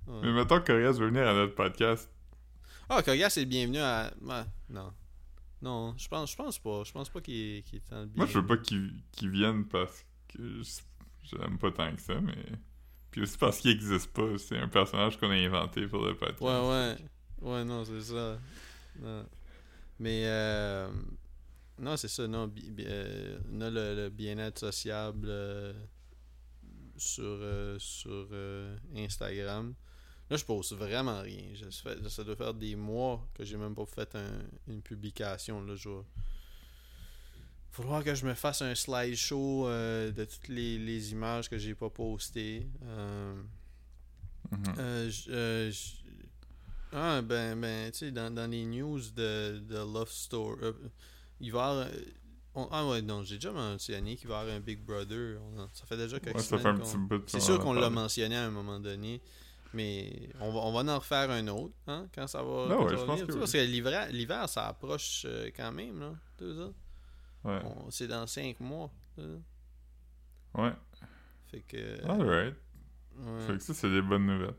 Ouais. Mais mettons que Corias veut venir à notre podcast. Ah, Koga, c'est le bienvenu à. non. Non, je pense, je pense pas. Je pense pas qu'il est, qu'il est le bien. Moi, je veux pas qu'il vienne parce que j'aime pas tant que ça, mais. Puis aussi parce qu'il existe pas. C'est un personnage qu'on a inventé pour le podcast. Ouais, ouais. Ouais, non, c'est ça. Non. Mais, euh, non, c'est ça, non. euh, on a le, le bien-être sociable euh, sur, sur Instagram. Là, je pose vraiment rien. Je fais- ça doit faire des mois que j'ai même pas fait un- une publication. Là, je Faudra que je me fasse un slideshow euh, de toutes les, les images que j'ai pas postées. Euh, Mhm. euh, euh, ah, ben, ben, tu sais, dans, dans les news de, de Love Story, il va avoir. on- ah, ouais, non, j'ai déjà mentionné qu'il va y avoir un Big Brother. On ça fait déjà quelques Ouais, semaines. C'est sûr qu'on l'a mentionné à un moment donné. Mais on va, on va en refaire un autre, hein, quand ça va. Quand ouais, je pense que oui. Parce que l'hiver, l'hiver, ça approche euh, quand même, là. Deux ans. Ouais. C'est dans cinq mois. Ouais. Fait que. Alright. ouais. Fait que ça, c'est des bonnes nouvelles.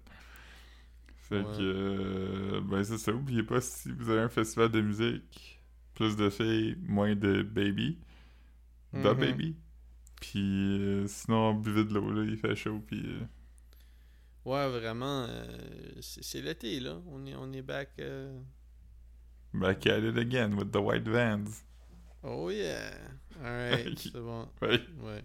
Fait que, euh, ben c'est ça. Oubliez pas, si vous avez un festival de musique, plus de filles, moins de baby. The Mhm. baby. Puis euh, sinon, buvez de l'eau, là, il fait chaud, puis... euh, Ouais, vraiment. euh, c'est l'été, là. On est, on est back. euh, back at it again with the white vans. Oh yeah! Alright, (laughs) c'est bon. Ouais. Ouais.